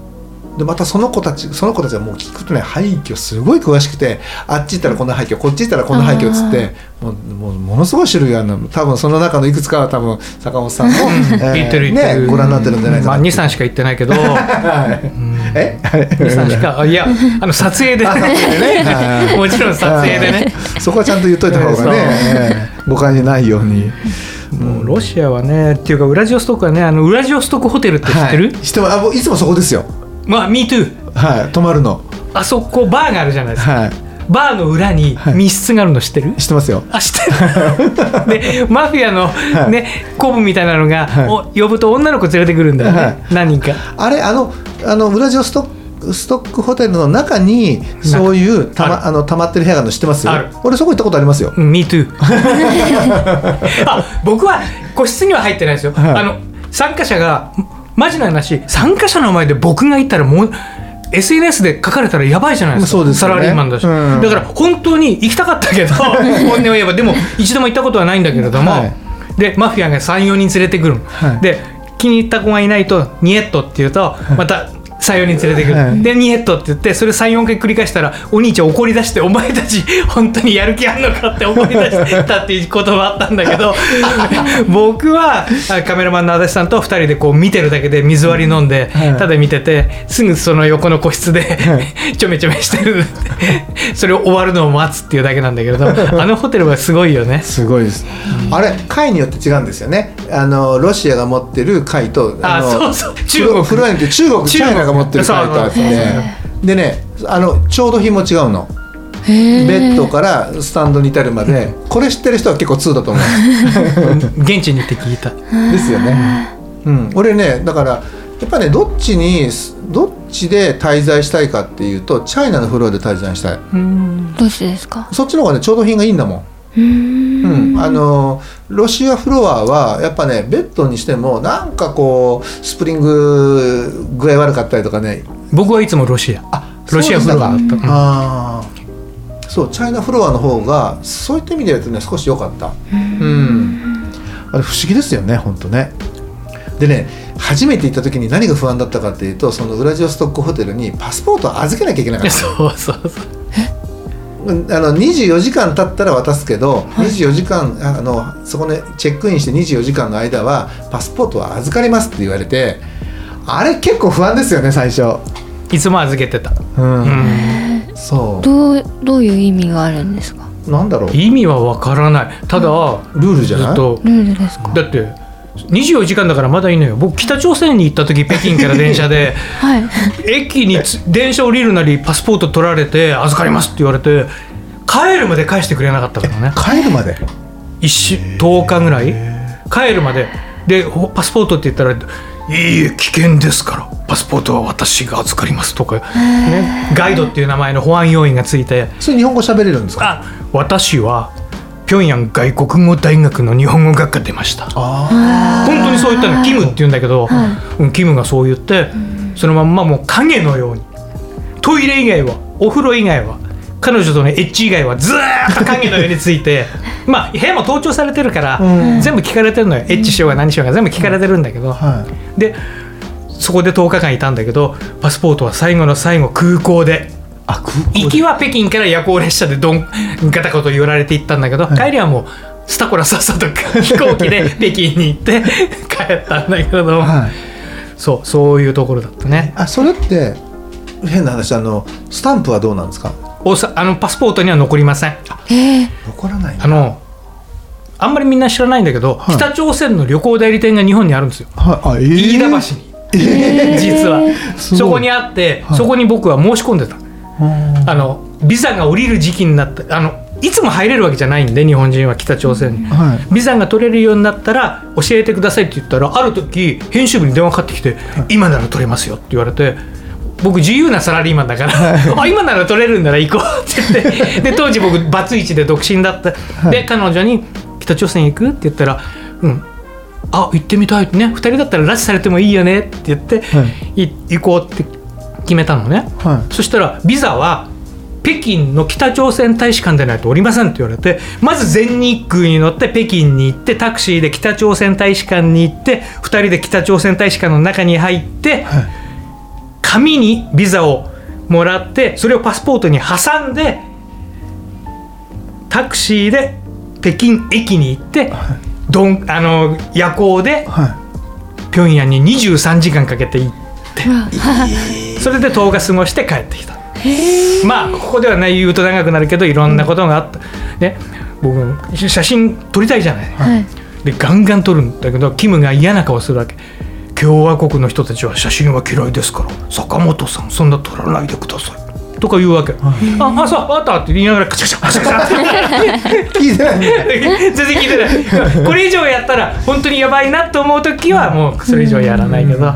でまたその子たちその子たちはもう聞くとね廃墟すごい詳しくてあっち行ったらこんな廃墟こっち行ったらこんな廃墟っつってもうもうものすごい種類あるの。多分その中のいくつかは多分坂本さんも、えーね、ご覧になってるんじゃないかまあ、な、23しか言ってないけど。[LAUGHS] え？23しかあいやあの撮影でね。[LAUGHS] もちろん撮影でね。そこはちゃんと言っといた方がね、ええ誤解にないように。もうロシアはねっていうかウラジオストクはねあのウラジオストクホテルって知ってる、はい、知ってますあいつもそこですよ。まあ MeToo はい、泊まるの。あそこバーがあるじゃないですか、はい、バーの裏に密室があるの知ってる、知ってますよ。あ知ってる。でマフィアのい。ねコブみたいなのが、はい。お呼ぶと女の子連れてくるんだよね、はい。何人か。あれ、あの、あの、ウラジオスト。ストックホテルの中にそういうたあまあの溜まってる部屋があるの知ってますある。俺そこ行ったことありますよ。うん Me too. [LAUGHS] あ僕は個室には入ってないですよ、はい。あの参加者がマジな話。参加者の前で僕がいたらもう SNS で書かれたらやばいじゃないですか。そうですよね。サラリーマンだし、うん。だから本当に行きたかったけど [LAUGHS] 本音を言えばでも一度も行ったことはないんだけれども、はい。でマフィアが34人連れてくるの、はい。で気に入った子がいないとニエットって言うとまた34人連れてくる、はい。でニエットって言ってそれ34回繰り返したらお兄ちゃん怒り出してお前たち本当にやる気あんのかって思い出したっていう言葉あったんだけど [LAUGHS] 僕はあカメラマンの足立さんと2人でこう見てるだけで水割り飲んで、はい。ただ見ててすぐその横の個室で、[LAUGHS] ちょめちょめしてる。それを終わるのを待つっていうだけなんだけれど [LAUGHS] あのホテルはすごいよね。すごいです。あれ階によって違うんですよね。あのロシアが持ってる階とあのそうそう。中国。フロアにって中国中国が持ってる階とあってでねあの調度品も違うの。ベッドからスタンドに至るまで、これ知ってる人は結構2だと思う。[LAUGHS] 現地に行って聞いた。ですよね。うん、俺ねだからやっぱねどっちにどっちで滞在したいかっていうとチャイナのフロアで滞在したい。どうしてですか？そっちの方がね調度品がいいんだもん。うーんうん、あのロシアフロアはやっぱねベッドにしてもなんかこうスプリング具合悪かったりとかね。僕はいつもロシア。あロシアフロア。だった。うん。あー。そうチャイナフロアの方がそういった意味で言うとね少し良かった。うん。あれ不思議ですよね本当ね。でね初めて行った時に何が不安だったかっていうとそのウラジオストックホテルにパスポートを預けなきゃいけなかった。[LAUGHS] そうそうそう。うんあの24時間経ったら渡すけど、24時間あのそこねチェックインして24時間の間はパスポートは預かりますって言われてあれ結構不安ですよね最初。いつも預けてた。うん、うん。そどうどういう意味があるんですか？うなんだろう。意味はわからない。ただ、ルールじゃない？ずっと。ルールですか？だって24時間だからまだいいのよ。僕北朝鮮に行った時北京から電車で [LAUGHS] はい。駅につ電車降りるなりパスポート取られて預かりますって言われて帰るまで返してくれなかったからね。帰るまで？一週10日ぐらい。帰るまで。でほパスポートって言ったら「いいえ危険ですからパスポートは私が預かります」とか、ね、ガイドっていう名前の保安要員がついて。それ日本語喋れるんです「か？あ私は平壌外国語大学の日本語学科出ました」あ本当にそう言ったのキムって言うんだけど、うんキムがそう言ってそのまんまもう影のようにトイレ以外はお風呂以外は彼女とのエッチ以外はずーっと影のようについて [LAUGHS] まあ部屋も盗聴されてるから、うん。全部聞かれてるのよ。エッチしようが何しようが全部聞かれてるんだけど、あはでそこで10日間いたんだけどパスポートは最後の最後空港で行きは北京から夜行列車でどんガタコと寄られて行ったんだけど、帰りはもうスタコラさっさと [LAUGHS] 飛行機で北京に行って [LAUGHS] 帰ったんだけれど。も、はい。そうそういうところだったね。あそれって変な話あのスタンプはどうなんですか？おさあのパスポートには残りません。えー、残らないあのあんまりみんな知らないんだけど、はい。北朝鮮の旅行代理店が日本にあるんですよ。はい。あえー。飯田橋に、実は。すごい。そこにあって、はい。そこに僕は申し込んでた。うんあのビザが降りる時期になったあのいつも入れるわけじゃないんで日本人は北朝鮮に、はい。ビザが取れるようになったら教えてくださいって言ったらある時編集部に電話かかってきて「今なら取れますよ」って言われて僕自由なサラリーマンだから「[LAUGHS] あ今なら取れるんなら行こう」って言って [LAUGHS] で当時僕バツイチで独身だった、で彼女に「北朝鮮行く?」って言ったら「うん。あ行ってみたい」ってね。2人だったら拉致されてもいいよねって言って、、はい行こうって決めたのね。はい。そしたらビザは北京の北朝鮮大使館でないとおりませんって言われてまず全日空に乗って北京に行ってタクシーで北朝鮮大使館に行って2人で北朝鮮大使館の中に入ってはい。紙にビザをもらってそれをパスポートに挟んでタクシーで北京駅に行ってどんあの夜行では平壌に23時間かけて行ってそれで10日過ごして帰ってきた。まあここではね言うと長くなるけどいろんなことがあった、ね、僕写真撮りたいじゃない。はい。でガンガン撮るんだけどキムが嫌な顔するわけ。共和国の人たちは写真は嫌いですから坂本さんそんな撮らないでください。とか言うわけ、ああそうあったって言いながらカチャカチャカチャカチャ。ってい聞いてない。全然聞いてない。これ以上やったら本当にやばいなと思う時はもうそれ以上やらないけど、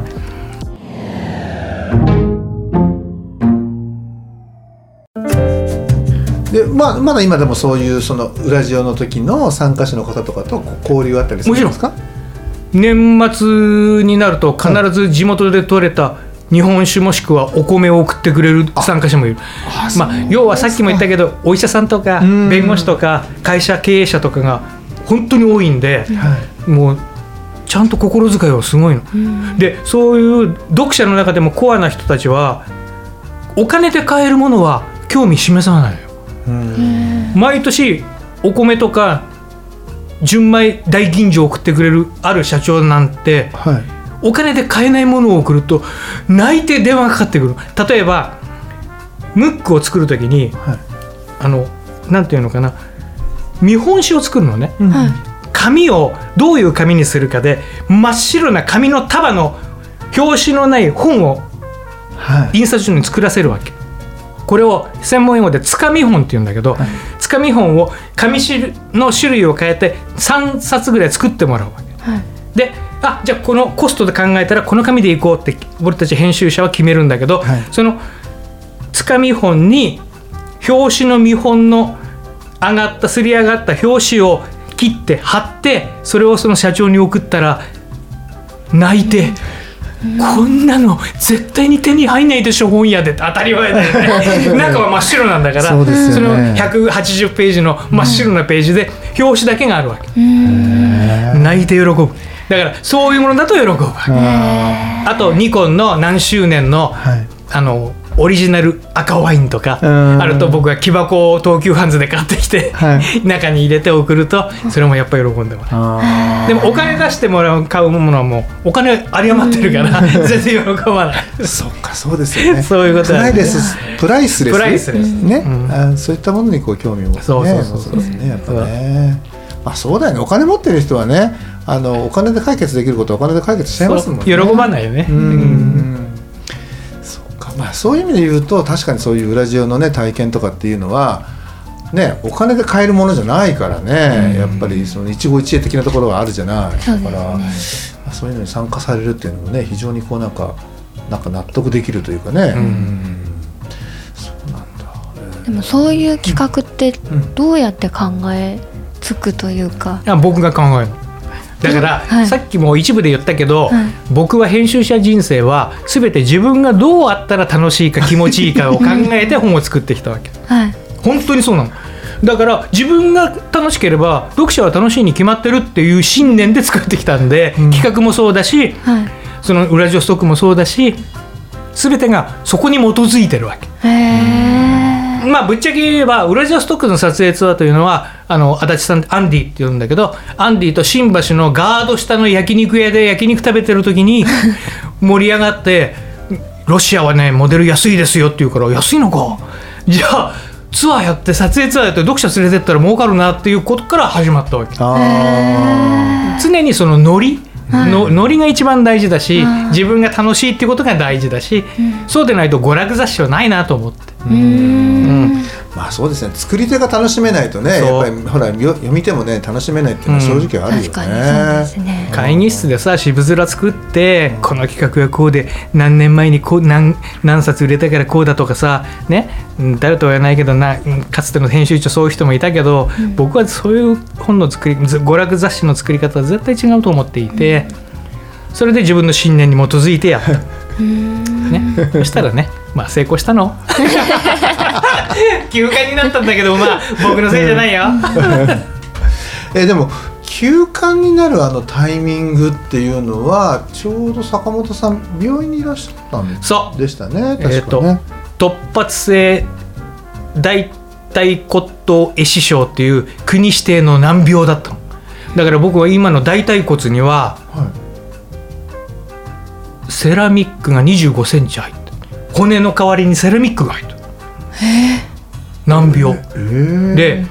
で、まあ、まだ今でもそういうそのウラジオの時の参加者の方とかと交流あったりするんですか？年末になると必ず地元で採れた日本酒もしくはお米を送ってくれる参加者もいる。まあ、要はさっきも言ったけどお医者さんとかん。弁護士とか会社経営者とかが本当に多いんで、もうちゃんと心遣いはすごいの。でそういう読者の中でもコアな人たちはお金で買えるものは興味示さない。毎年お米とか純米大吟醸を送ってくれるある社長なんてはい。お金で買えないものを送ると泣いて電話がかかってくる例えばムックを作る時にはい。あのなんていうのかな。見本紙を作るのね。はい。紙をどういう紙にするかで真っ白な紙の束の表紙のない本をはい。印刷所に作らせるわけこれを専門用語でつかみ本って言うんだけど、つかみ本を紙種の種類を変えて3冊ぐらい作ってもらうわけ。はい。であじゃあこのコストで考えたらこの紙でいこうって俺たち編集者は決めるんだけど、はい。そのつかみ本に表紙の見本の上がったすり上がった表紙を切って貼ってそれをその社長に送ったら泣いて。こんなの絶対に手に入んないでしょ本屋で。当たり前だよね。[LAUGHS] 中は真っ白なんだからそね。の180ページの真っ白なページで表紙だけがあるわけ、泣いて喜ぶ。だからそういうものだと喜ぶわけ。ああとニコンの何周年の,、はい。あのオリジナル赤ワインとかうん。あると僕が木箱を東急ハンズで買ってきて、は中に入れて送るとそれもやっぱり喜んでもらうあでもお金出してもらう買うものはもうお金有り余ってるから [LAUGHS] 全然喜ばない。ーそっかそうですよね。そういうことプライレスプライスレスプライスレスね、うん。あそういったものにこう興味を持ってねそうそうそうそう。ですねやっぱね。まあそうだよね。お金持ってる人はねあのお金で解決できることはお金で解決しちゃいますもんね。喜ばないよね、うんまあそういう意味で言うと確かにそういうウラジオのね体験とかっていうのはねお金で買えるものじゃないからね、やっぱりその一期一会的なところがあるじゃない。そうですね。だから、まあそういうのに参加されるっていうのもね非常にこうなんかなんか納得できるというかね、うん。そうなんだ。でもそういう企画ってどうやって考えつくというか、いや僕が考える。のだから、はい。さっきも一部で言ったけど、はい。僕は編集者人生は全て自分がどうあったら楽しいか気持ちいいかを考えて本を作ってきたわけ。はい。本当にそうなの。だから自分が楽しければ読者は楽しいに決まってるっていう信念で作ってきたんで、企画もそうだしはい。そのウラジオストックもそうだし全てがそこに基づいてるわけ。へえまあぶっちゃけ言えばウラジオストックの撮影ツアーというのはあの足立さんアンディって言うんだけどアンディと新橋のガード下の焼肉屋で焼肉食べてる時に [LAUGHS] 盛り上がって「ロシアはねモデル安いですよ」って言うから「安いのか？じゃあツアーやって撮影ツアーやって読者連れてったら儲かるなっていうことから始まったわけ。あ常にそのノリはいのノリが一番大事だしうん自分が楽しいっていうことが大事だしそうでないと娯楽雑誌はないなと思って、うーんまあそうですね。作り手が楽しめないとねやっぱりほらよ読み手もね楽しめないっていうのは正直あるよね、確かにそうですね。会議室でさ渋面作ってこの企画がこうで何年前にこう何何冊売れたからこうだとかさね。うん誰とは言わないけどなうんかつての編集長そういう人もいたけど、僕はそういう本の作りず娯楽雑誌の作り方は絶対違うと思っていて、それで自分の信念に基づいてやった。[LAUGHS] ね、そしたらね、まあ成功したの。[LAUGHS] [LAUGHS] 休暇になったんだけど、まあ [LAUGHS] 僕のせいじゃないよ。えでも休館になるあのタイミングっていうのはちょうど坂本さん病院にいらっしゃったんそう。でしたねえっ、と確かね、突発性大腿骨頭壊死症っていう国指定の難病だったの。だから僕は今の大腿骨にははい。セラミックが2 5センチ入って骨の代わりにセラミックが入ってる難病。えー。で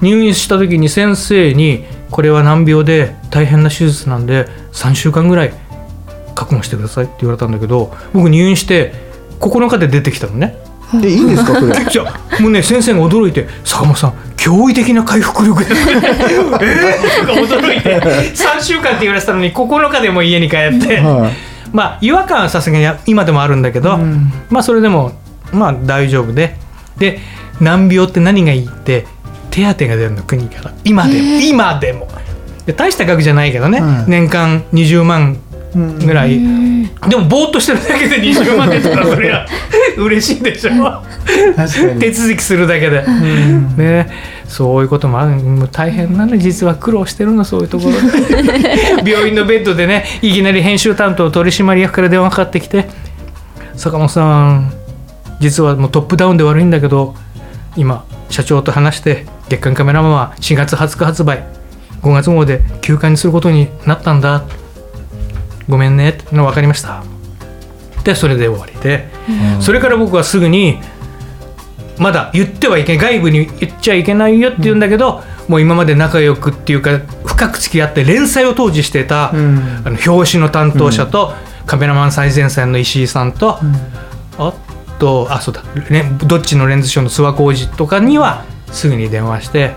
入院した時に先生にこれは難病で大変な手術なんで3週間ぐらい覚悟してくださいって言われたんだけど僕入院して9日で出てきたのね。えいいんですかそれ？じゃあもうね先生が驚いて「坂本さん驚異的な回復力で。すね」えー驚いて3週間って言われてたのに9日でもう家に帰って、はい。まあ違和感はさすがに今でもあるんだけど、まあそれでもまあ大丈夫でで難病って何がいいって手当が出るの国から。今でも、今でも。で大した額じゃないけどね、はい年間20万ぐらい、でもぼーっとしてるだけで20万出たらそれは嬉しいでしょ。手に。続きするだけで、ね、そういうこともある。もう大変なの。実は苦労してるのそういうところで。[LAUGHS] 病院のベッドでねいきなり編集担当取締役から電話かかってきて「坂本さん実はもうトップダウンで悪いんだけど今社長と話して月刊カメラマンは4月20日発売。5月号で休刊にすることになったんだ。ごめんね。っての分かりました。でそれで終わりで、それから僕はすぐにまだ言ってはいけない外部に言っちゃいけないよって言うんだけど、もう今まで仲良くっていうか深く付き合って連載を当時してた、ん。あの表紙の担当者と、カメラマン最前線の石井さんと、あとあそうだどっちのレンズショーの諏訪浩二とかにはすぐに電話して、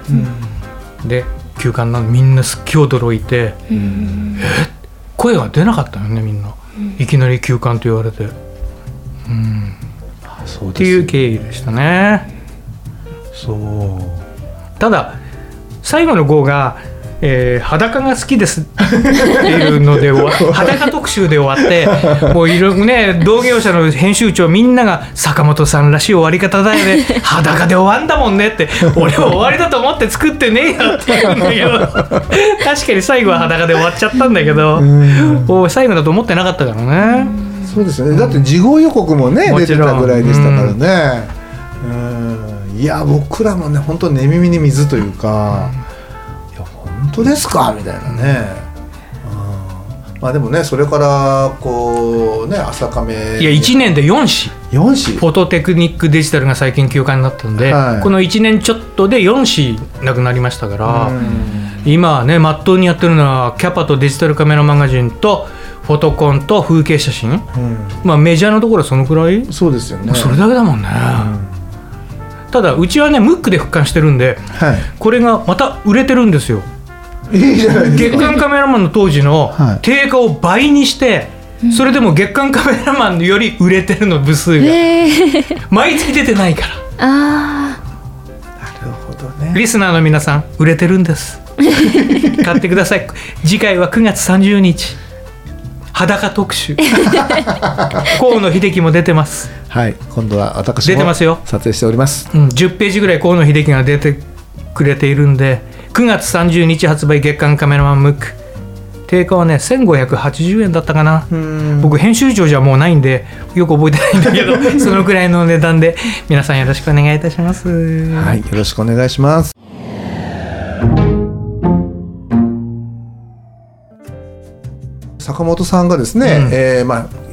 で休館なのみんなすっげえ驚いて、え？声が出なかったよねみんな、いきなり休館と言われて。そうっていう経緯でしたね。そう。ただ最後の号が、えー裸が好きです。っていうので [LAUGHS] 裸特集で終わってもういろね同業者の編集長みんなが坂本さんらしい終わり方だよね。裸で終わんだもんねって俺は終わりだと思って作ってねえよって言うんだけど確かに最後は裸で終わっちゃったんだけどもう最後だと思ってなかったからね。そうですよね。だって事後予告もね出てたぐらいでしたからね。うん。いや僕らもね本当寝耳に水というか、いや本当ですか？みたいなね、うん。まあでもねそれからこうね朝亀いや1年で4誌4誌フォトテクニックデジタルが最近休刊になったんで、はい。この1年ちょっとで4誌なくなりましたから、うん。今はねまっとうにやってるのはキャパとデジタルカメラマガジンとフォトコンと風景写真。うん。まあメジャーなところはそのくらい、そうですよね。それだけだもんね、ただうちはねムックで復刊してるんではい。これがまた売れてるんですよいいじゃないですか。月刊カメラマンの当時のはい。定価を倍にして、それでも月刊カメラマンより売れてるの部数が。え。ー、毎月出てないから。あなるほどね。リスナーの皆さん売れてるんです。[LAUGHS] 買ってください。次回は9月30日。裸特集。[LAUGHS] 河野秀樹も出てます、はい。今度は私も出てますよ。撮影しております。うん、10ページぐらい河野秀樹が出てくれているんで9月30日発売月刊カメラマンムック。定価はね1580円だったかな。うん。僕編集長じゃもうないんでよく覚えてないんだけど [LAUGHS] そのくらいの値段で皆さんよろしくお願いいたします。はいよろしくお願いします。坂本さんがですね、うん。えーまあ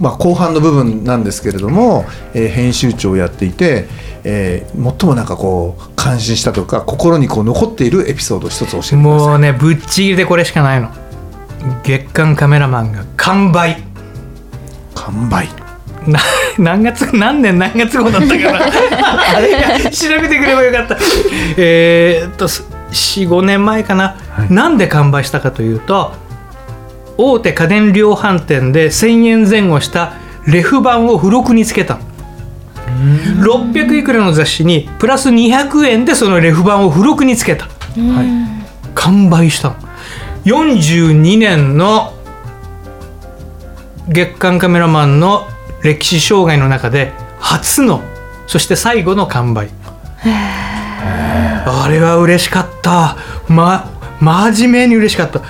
まあ、後半の部分なんですけれども、えー編集長をやっていて、えー最もなんかこう感心したとか心にこう残っているエピソードを一つ教えてください。もうねぶっちぎりでこれしかないの。月刊カメラマンが完売。完売。な [LAUGHS] 何月何年何月号だったかな。[LAUGHS] あれが調べてくればよかった。えーっと45年前かな、なんで完売したかというと大手家電量販店で1000円前後したレフ版を付録につけたの。600いくらの雑誌にプラス200円でそのレフ版を付録につけた。完売したの。42年の月刊カメラマンの歴史障害の中で初のそして最後の完売。あれは嬉しかった。ま真面目に嬉しかった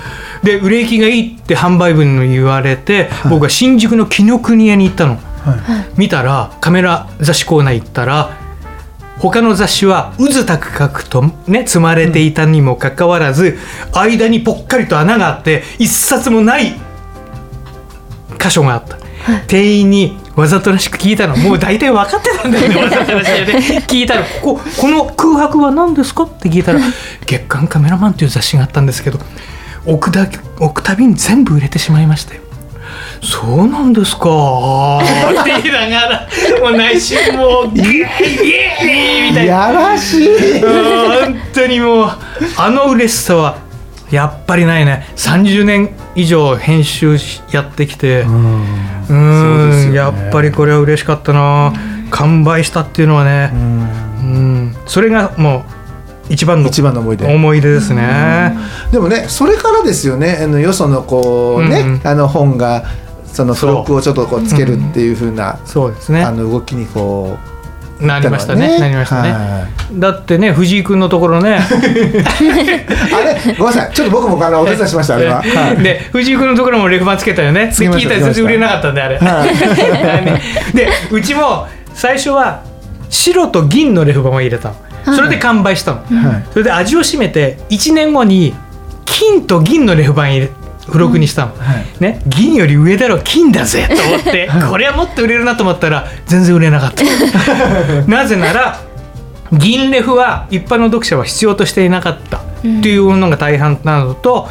で売れ行きがいいって販売部に言われて、僕は新宿の紀ノ国屋に行ったの、見たらカメラ雑誌コーナー行ったら他の雑誌は渦高くとね積まれていたにもかかわらず、間にぽっかりと穴があって一冊もない箇所があった、店員にわざとらしく聞いたの。もう大体分かってたんだよね [LAUGHS] わざとらしくで聞いたらこここの空白は何ですか？って聞いたら「月刊カメラマン」という雑誌があったんですけど置くだけ置くたびに全部売れてしまいましたよ。そうなんですか。って言いながらもう内心もうギーギーみたいな。やらしい。本当にもうあの嬉しさはやっぱりないね。30年以上編集しやってきて。うん。そうですよね。やっぱりこれは嬉しかったな。完売したっていうのはね。うん。それがもう一番の一番の思い出。思い出ですね。でもねそれからですよねあのよそのこうね、うんあの本がその付録をちょっとこうつけるっていう風な、そうですね。あの動きにこうなりましたねなりましたね。はい。だってね藤井君のところね。[LAUGHS] あれ？ごめんなさい。ちょっと僕もあのお手伝いしましたあれは、[LAUGHS] はい。で藤井君のところもレフ板つけたよね。でつ聞いたら全然売れなかったんであれ、[LAUGHS] ね。でうちも最初は白と銀のレフ板を入れたのそれで完売したの、はい。それで味を占めて1年後に金と銀のレフ板入れ付録にしたの、はい。ね、銀より上だろ金だぜと思って [LAUGHS] これはもっと売れるなと思ったら全然売れなかった。[LAUGHS] なぜなら銀レフは一般の読者は必要としていなかった。っていうのが大半なのと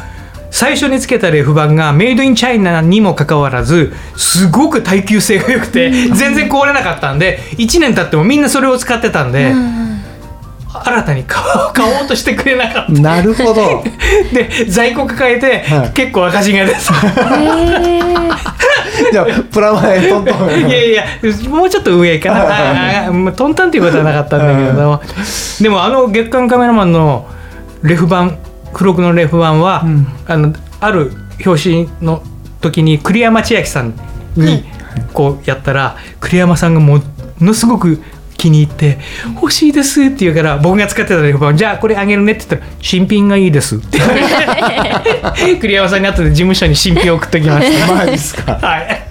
最初につけたレフ板がメイドインチャイナにもかかわらずすごく耐久性が良くて全然壊れなかったんで1年経ってもみんなそれを使ってたんで新たに買おう買おうとしてくれなかった。なるほど。[LAUGHS] で在庫抱えて、はい。結構赤字が出た [LAUGHS] じゃあプラマイトントン。[LAUGHS] いやいやもうちょっと上かな。ああまあトンタンっていうことはなかったんだけれども。でもあの月刊カメラマンのレフ板付録のレフ板は、あのある表紙の時に栗山千明さんにこうやったら栗山さんがものすごく気に入って「欲しいです」って言うから僕が使ってたレフ板じゃあこれあげるねって言ったら「新品がいいです」って言われて栗山さんに後で事務所に新品を送っときました。マジですか。はい。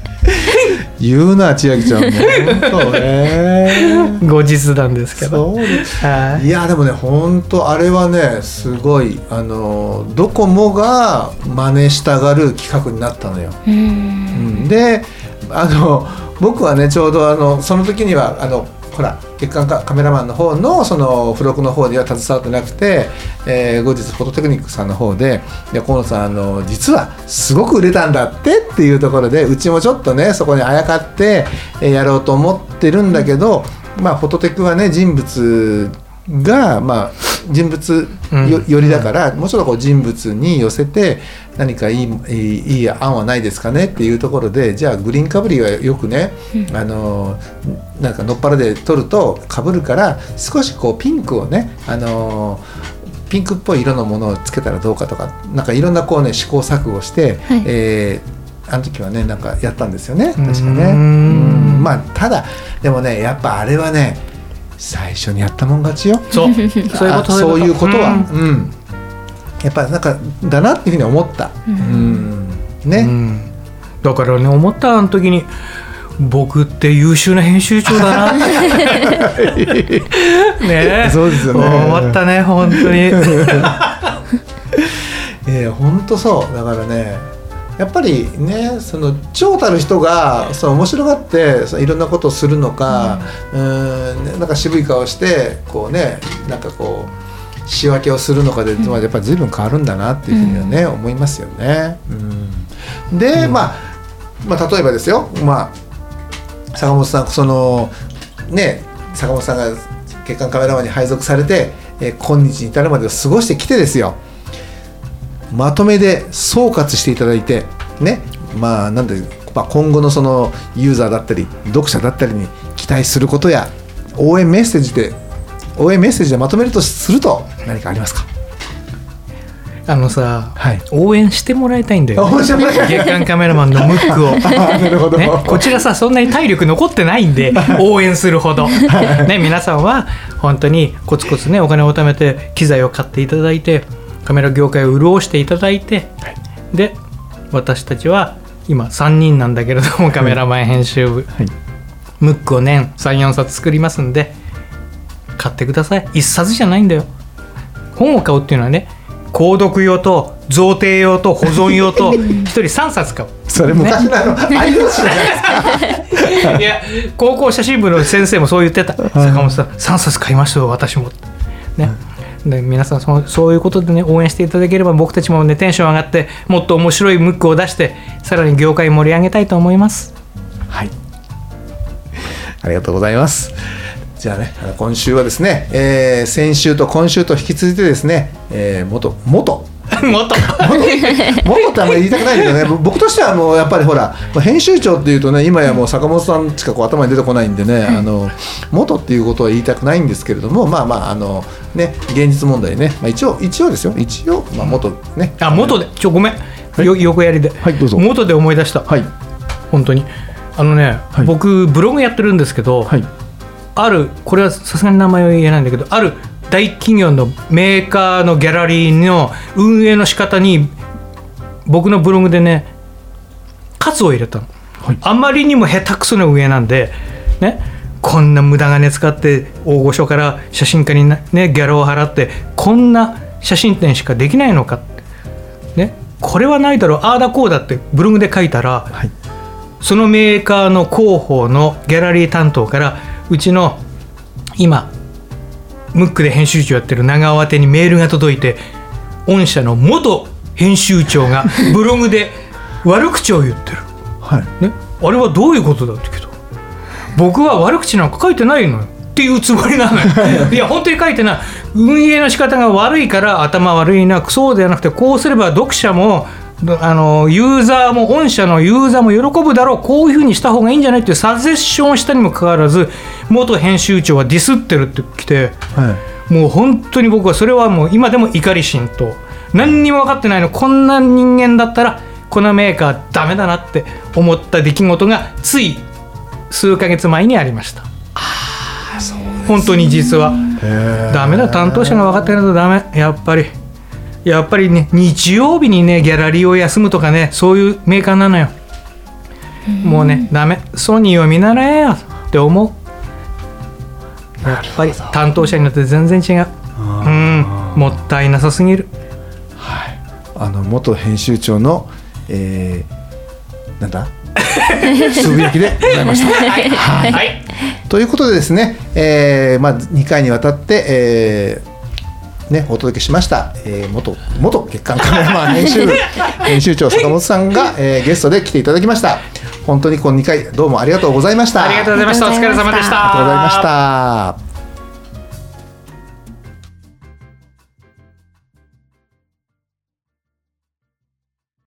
言うな千秋ちゃんも。本当ね。後日なんですけど。そうですはい。いやでもね本当あれはねすごいあのドコモが真似したがる企画になったのよ。うん。であの僕はねちょうどあのその時にはあのほら月刊カカメラマンの方のその付録の方には携わってなくて、えー後日フォトテクニックさんの方で「いや河野さんあの実はすごく売れたんだって」っていうところでうちもちょっとねそこにあやかって、やろうと思ってるんだけど、まあフォトテクはね人物がまあ人物よよりだから、もうちょっとこう人物に寄せて何かいいいい案はないですかねっていうところでじゃあグリーンかぶりはよくね、あのなんかのっぱらで撮るとかぶるから少しこうピンクをねあのピンクっぽい色のものをつけたらどうかとかなんかいろんなこうね試行錯誤して、はい。えーあの時はねなんかやったんですよね。確かね。うん。まあただでもねやっぱあれはね最初にやったもん勝ちよ。そう。[LAUGHS] そういうことあそういうことは、ん。うん。やっぱなんかだなっていうふうに思った、うん。ね、うん。だからね思ったあの時に僕って優秀な編集長だな。[LAUGHS] ね。えそうですよね。思ったね本当に。[LAUGHS] えー、ほんとそう。だからねやっぱりねその長たる人がその面白がってそのいろんなことをするのか、うん、ねなんか渋い顔してこうねなんかこう仕分けをするのかで、まあやっぱり随分変わるんだなっていうふうにはね、思いますよね。うん、で、まあまあ例えばですよまあ坂本さんそのね坂本さんが月刊カメラマンに配属されて、えー今日に至るまでを過ごしてきてですよまとめで総括していただいてねまあなんで、まあ、今後のそのユーザーだったり読者だったりに期待することや応援メッセージで応援メッセージでまとめるとすると何かありますか？あのさ、はい。応援してもらいたいんだよ、応援してもらい。たい月刊カメラマンのムックを。[LAUGHS] ね、こちらさそんなに体力残ってないんで応援するほど、ね、皆さんは本当にコツコツねお金を貯めて機材を買っていただいてカメラ業界を潤していただいて、で私たちは今3人なんだけれどもカメラマン編集部、はい。ムックを年34冊作りますんで買ってください。1冊じゃないんだよ。本を買うっていうのはね購読用と贈呈用と保存用と [LAUGHS] 1人3冊買う。それ昔のあのアイドル誌じゃないですかいや高校写真部の先生もそう言ってた。坂本さん3冊買いましたよ私も。ねで皆さんそのそういうことでね応援していただければ僕たちもねテンション上がってもっと面白いムックを出してさらに業界盛り上げたいと思いますはい。ありがとうございます。じゃあね、今週はですね、えー先週と今週と引き続いてですね、えー元、元、もっと元ってあんまり言いたくないけどね、[LAUGHS] 僕としてはもうやっぱりほら、まあ編集長っていうとね、今やもう坂本さんしかこう頭に出てこないんでね、あの元っていうことは言いたくないんですけれども、まあまあ、あのね、現実問題ね、まあ、一応、一応ですよ、一応、まあ、元ね。あ元で。ちょごめん、よ横やりで、はいどうぞ。元で思い出した、はい、本当に。あのね、はい。僕ブログやってるんですけど、はい、あるこれはさすがに名前は言えないんだけどある大企業のメーカーのギャラリーの運営の仕方に僕のブログでね喝を入れたの、はい。あまりにも下手くそな運営なんでね。こんな無駄金使って大御所から写真家になねギャラを払ってこんな写真展しかできないのか。ね。これはないだろう。ああだこうだってブログで書いたら、はい。そのメーカーの広報のギャラリー担当からうちの今ムックで編集長やってる長尾宛てにメールが届いて御社の元編集長が [LAUGHS] ブログで悪口を言ってる、はい、ね、あれはどういうことだってけど僕は悪口なんか書いてないのよっていうつもりなのよ。[LAUGHS] いや本当に書いてない。運営の仕方が悪いから頭悪いなそうではなくてこうすれば読者もあのユーザーも御社のユーザーも喜ぶだろう。こういうふうにした方がいいんじゃないっていうサジェッションをしたにもかかわらず元編集長はディスってるって来てはい。もう本当に僕はそれはもう今でも怒り心頭。何にも分かってないの。こんな人間だったらこのメーカーダメだなって思った出来事がつい数ヶ月前にありました。本当に実は。ダメだ。担当者が分かってないとダメ。やっぱりやっぱりね日曜日にねギャラリーを休むとかねそういうメーカーなのよ。もうねダメ。ソニーを見習えよ。って思う。やっぱり担当者によって全然違う。うん。もったいなさすぎる。あの元編集長の、えー、なんだ？[LAUGHS] つぶやきでございました。はい。はい。ということでですね、えーまあ、2回にわたって、えーね、お届けしました、えー元元月刊カメラマン編集部 [LAUGHS] 編集長坂本さんが、えーゲストで来ていただきました。本当にこの2回どうもありがとうございました。ありがとうございました。お疲れ様でした。ありがとうございました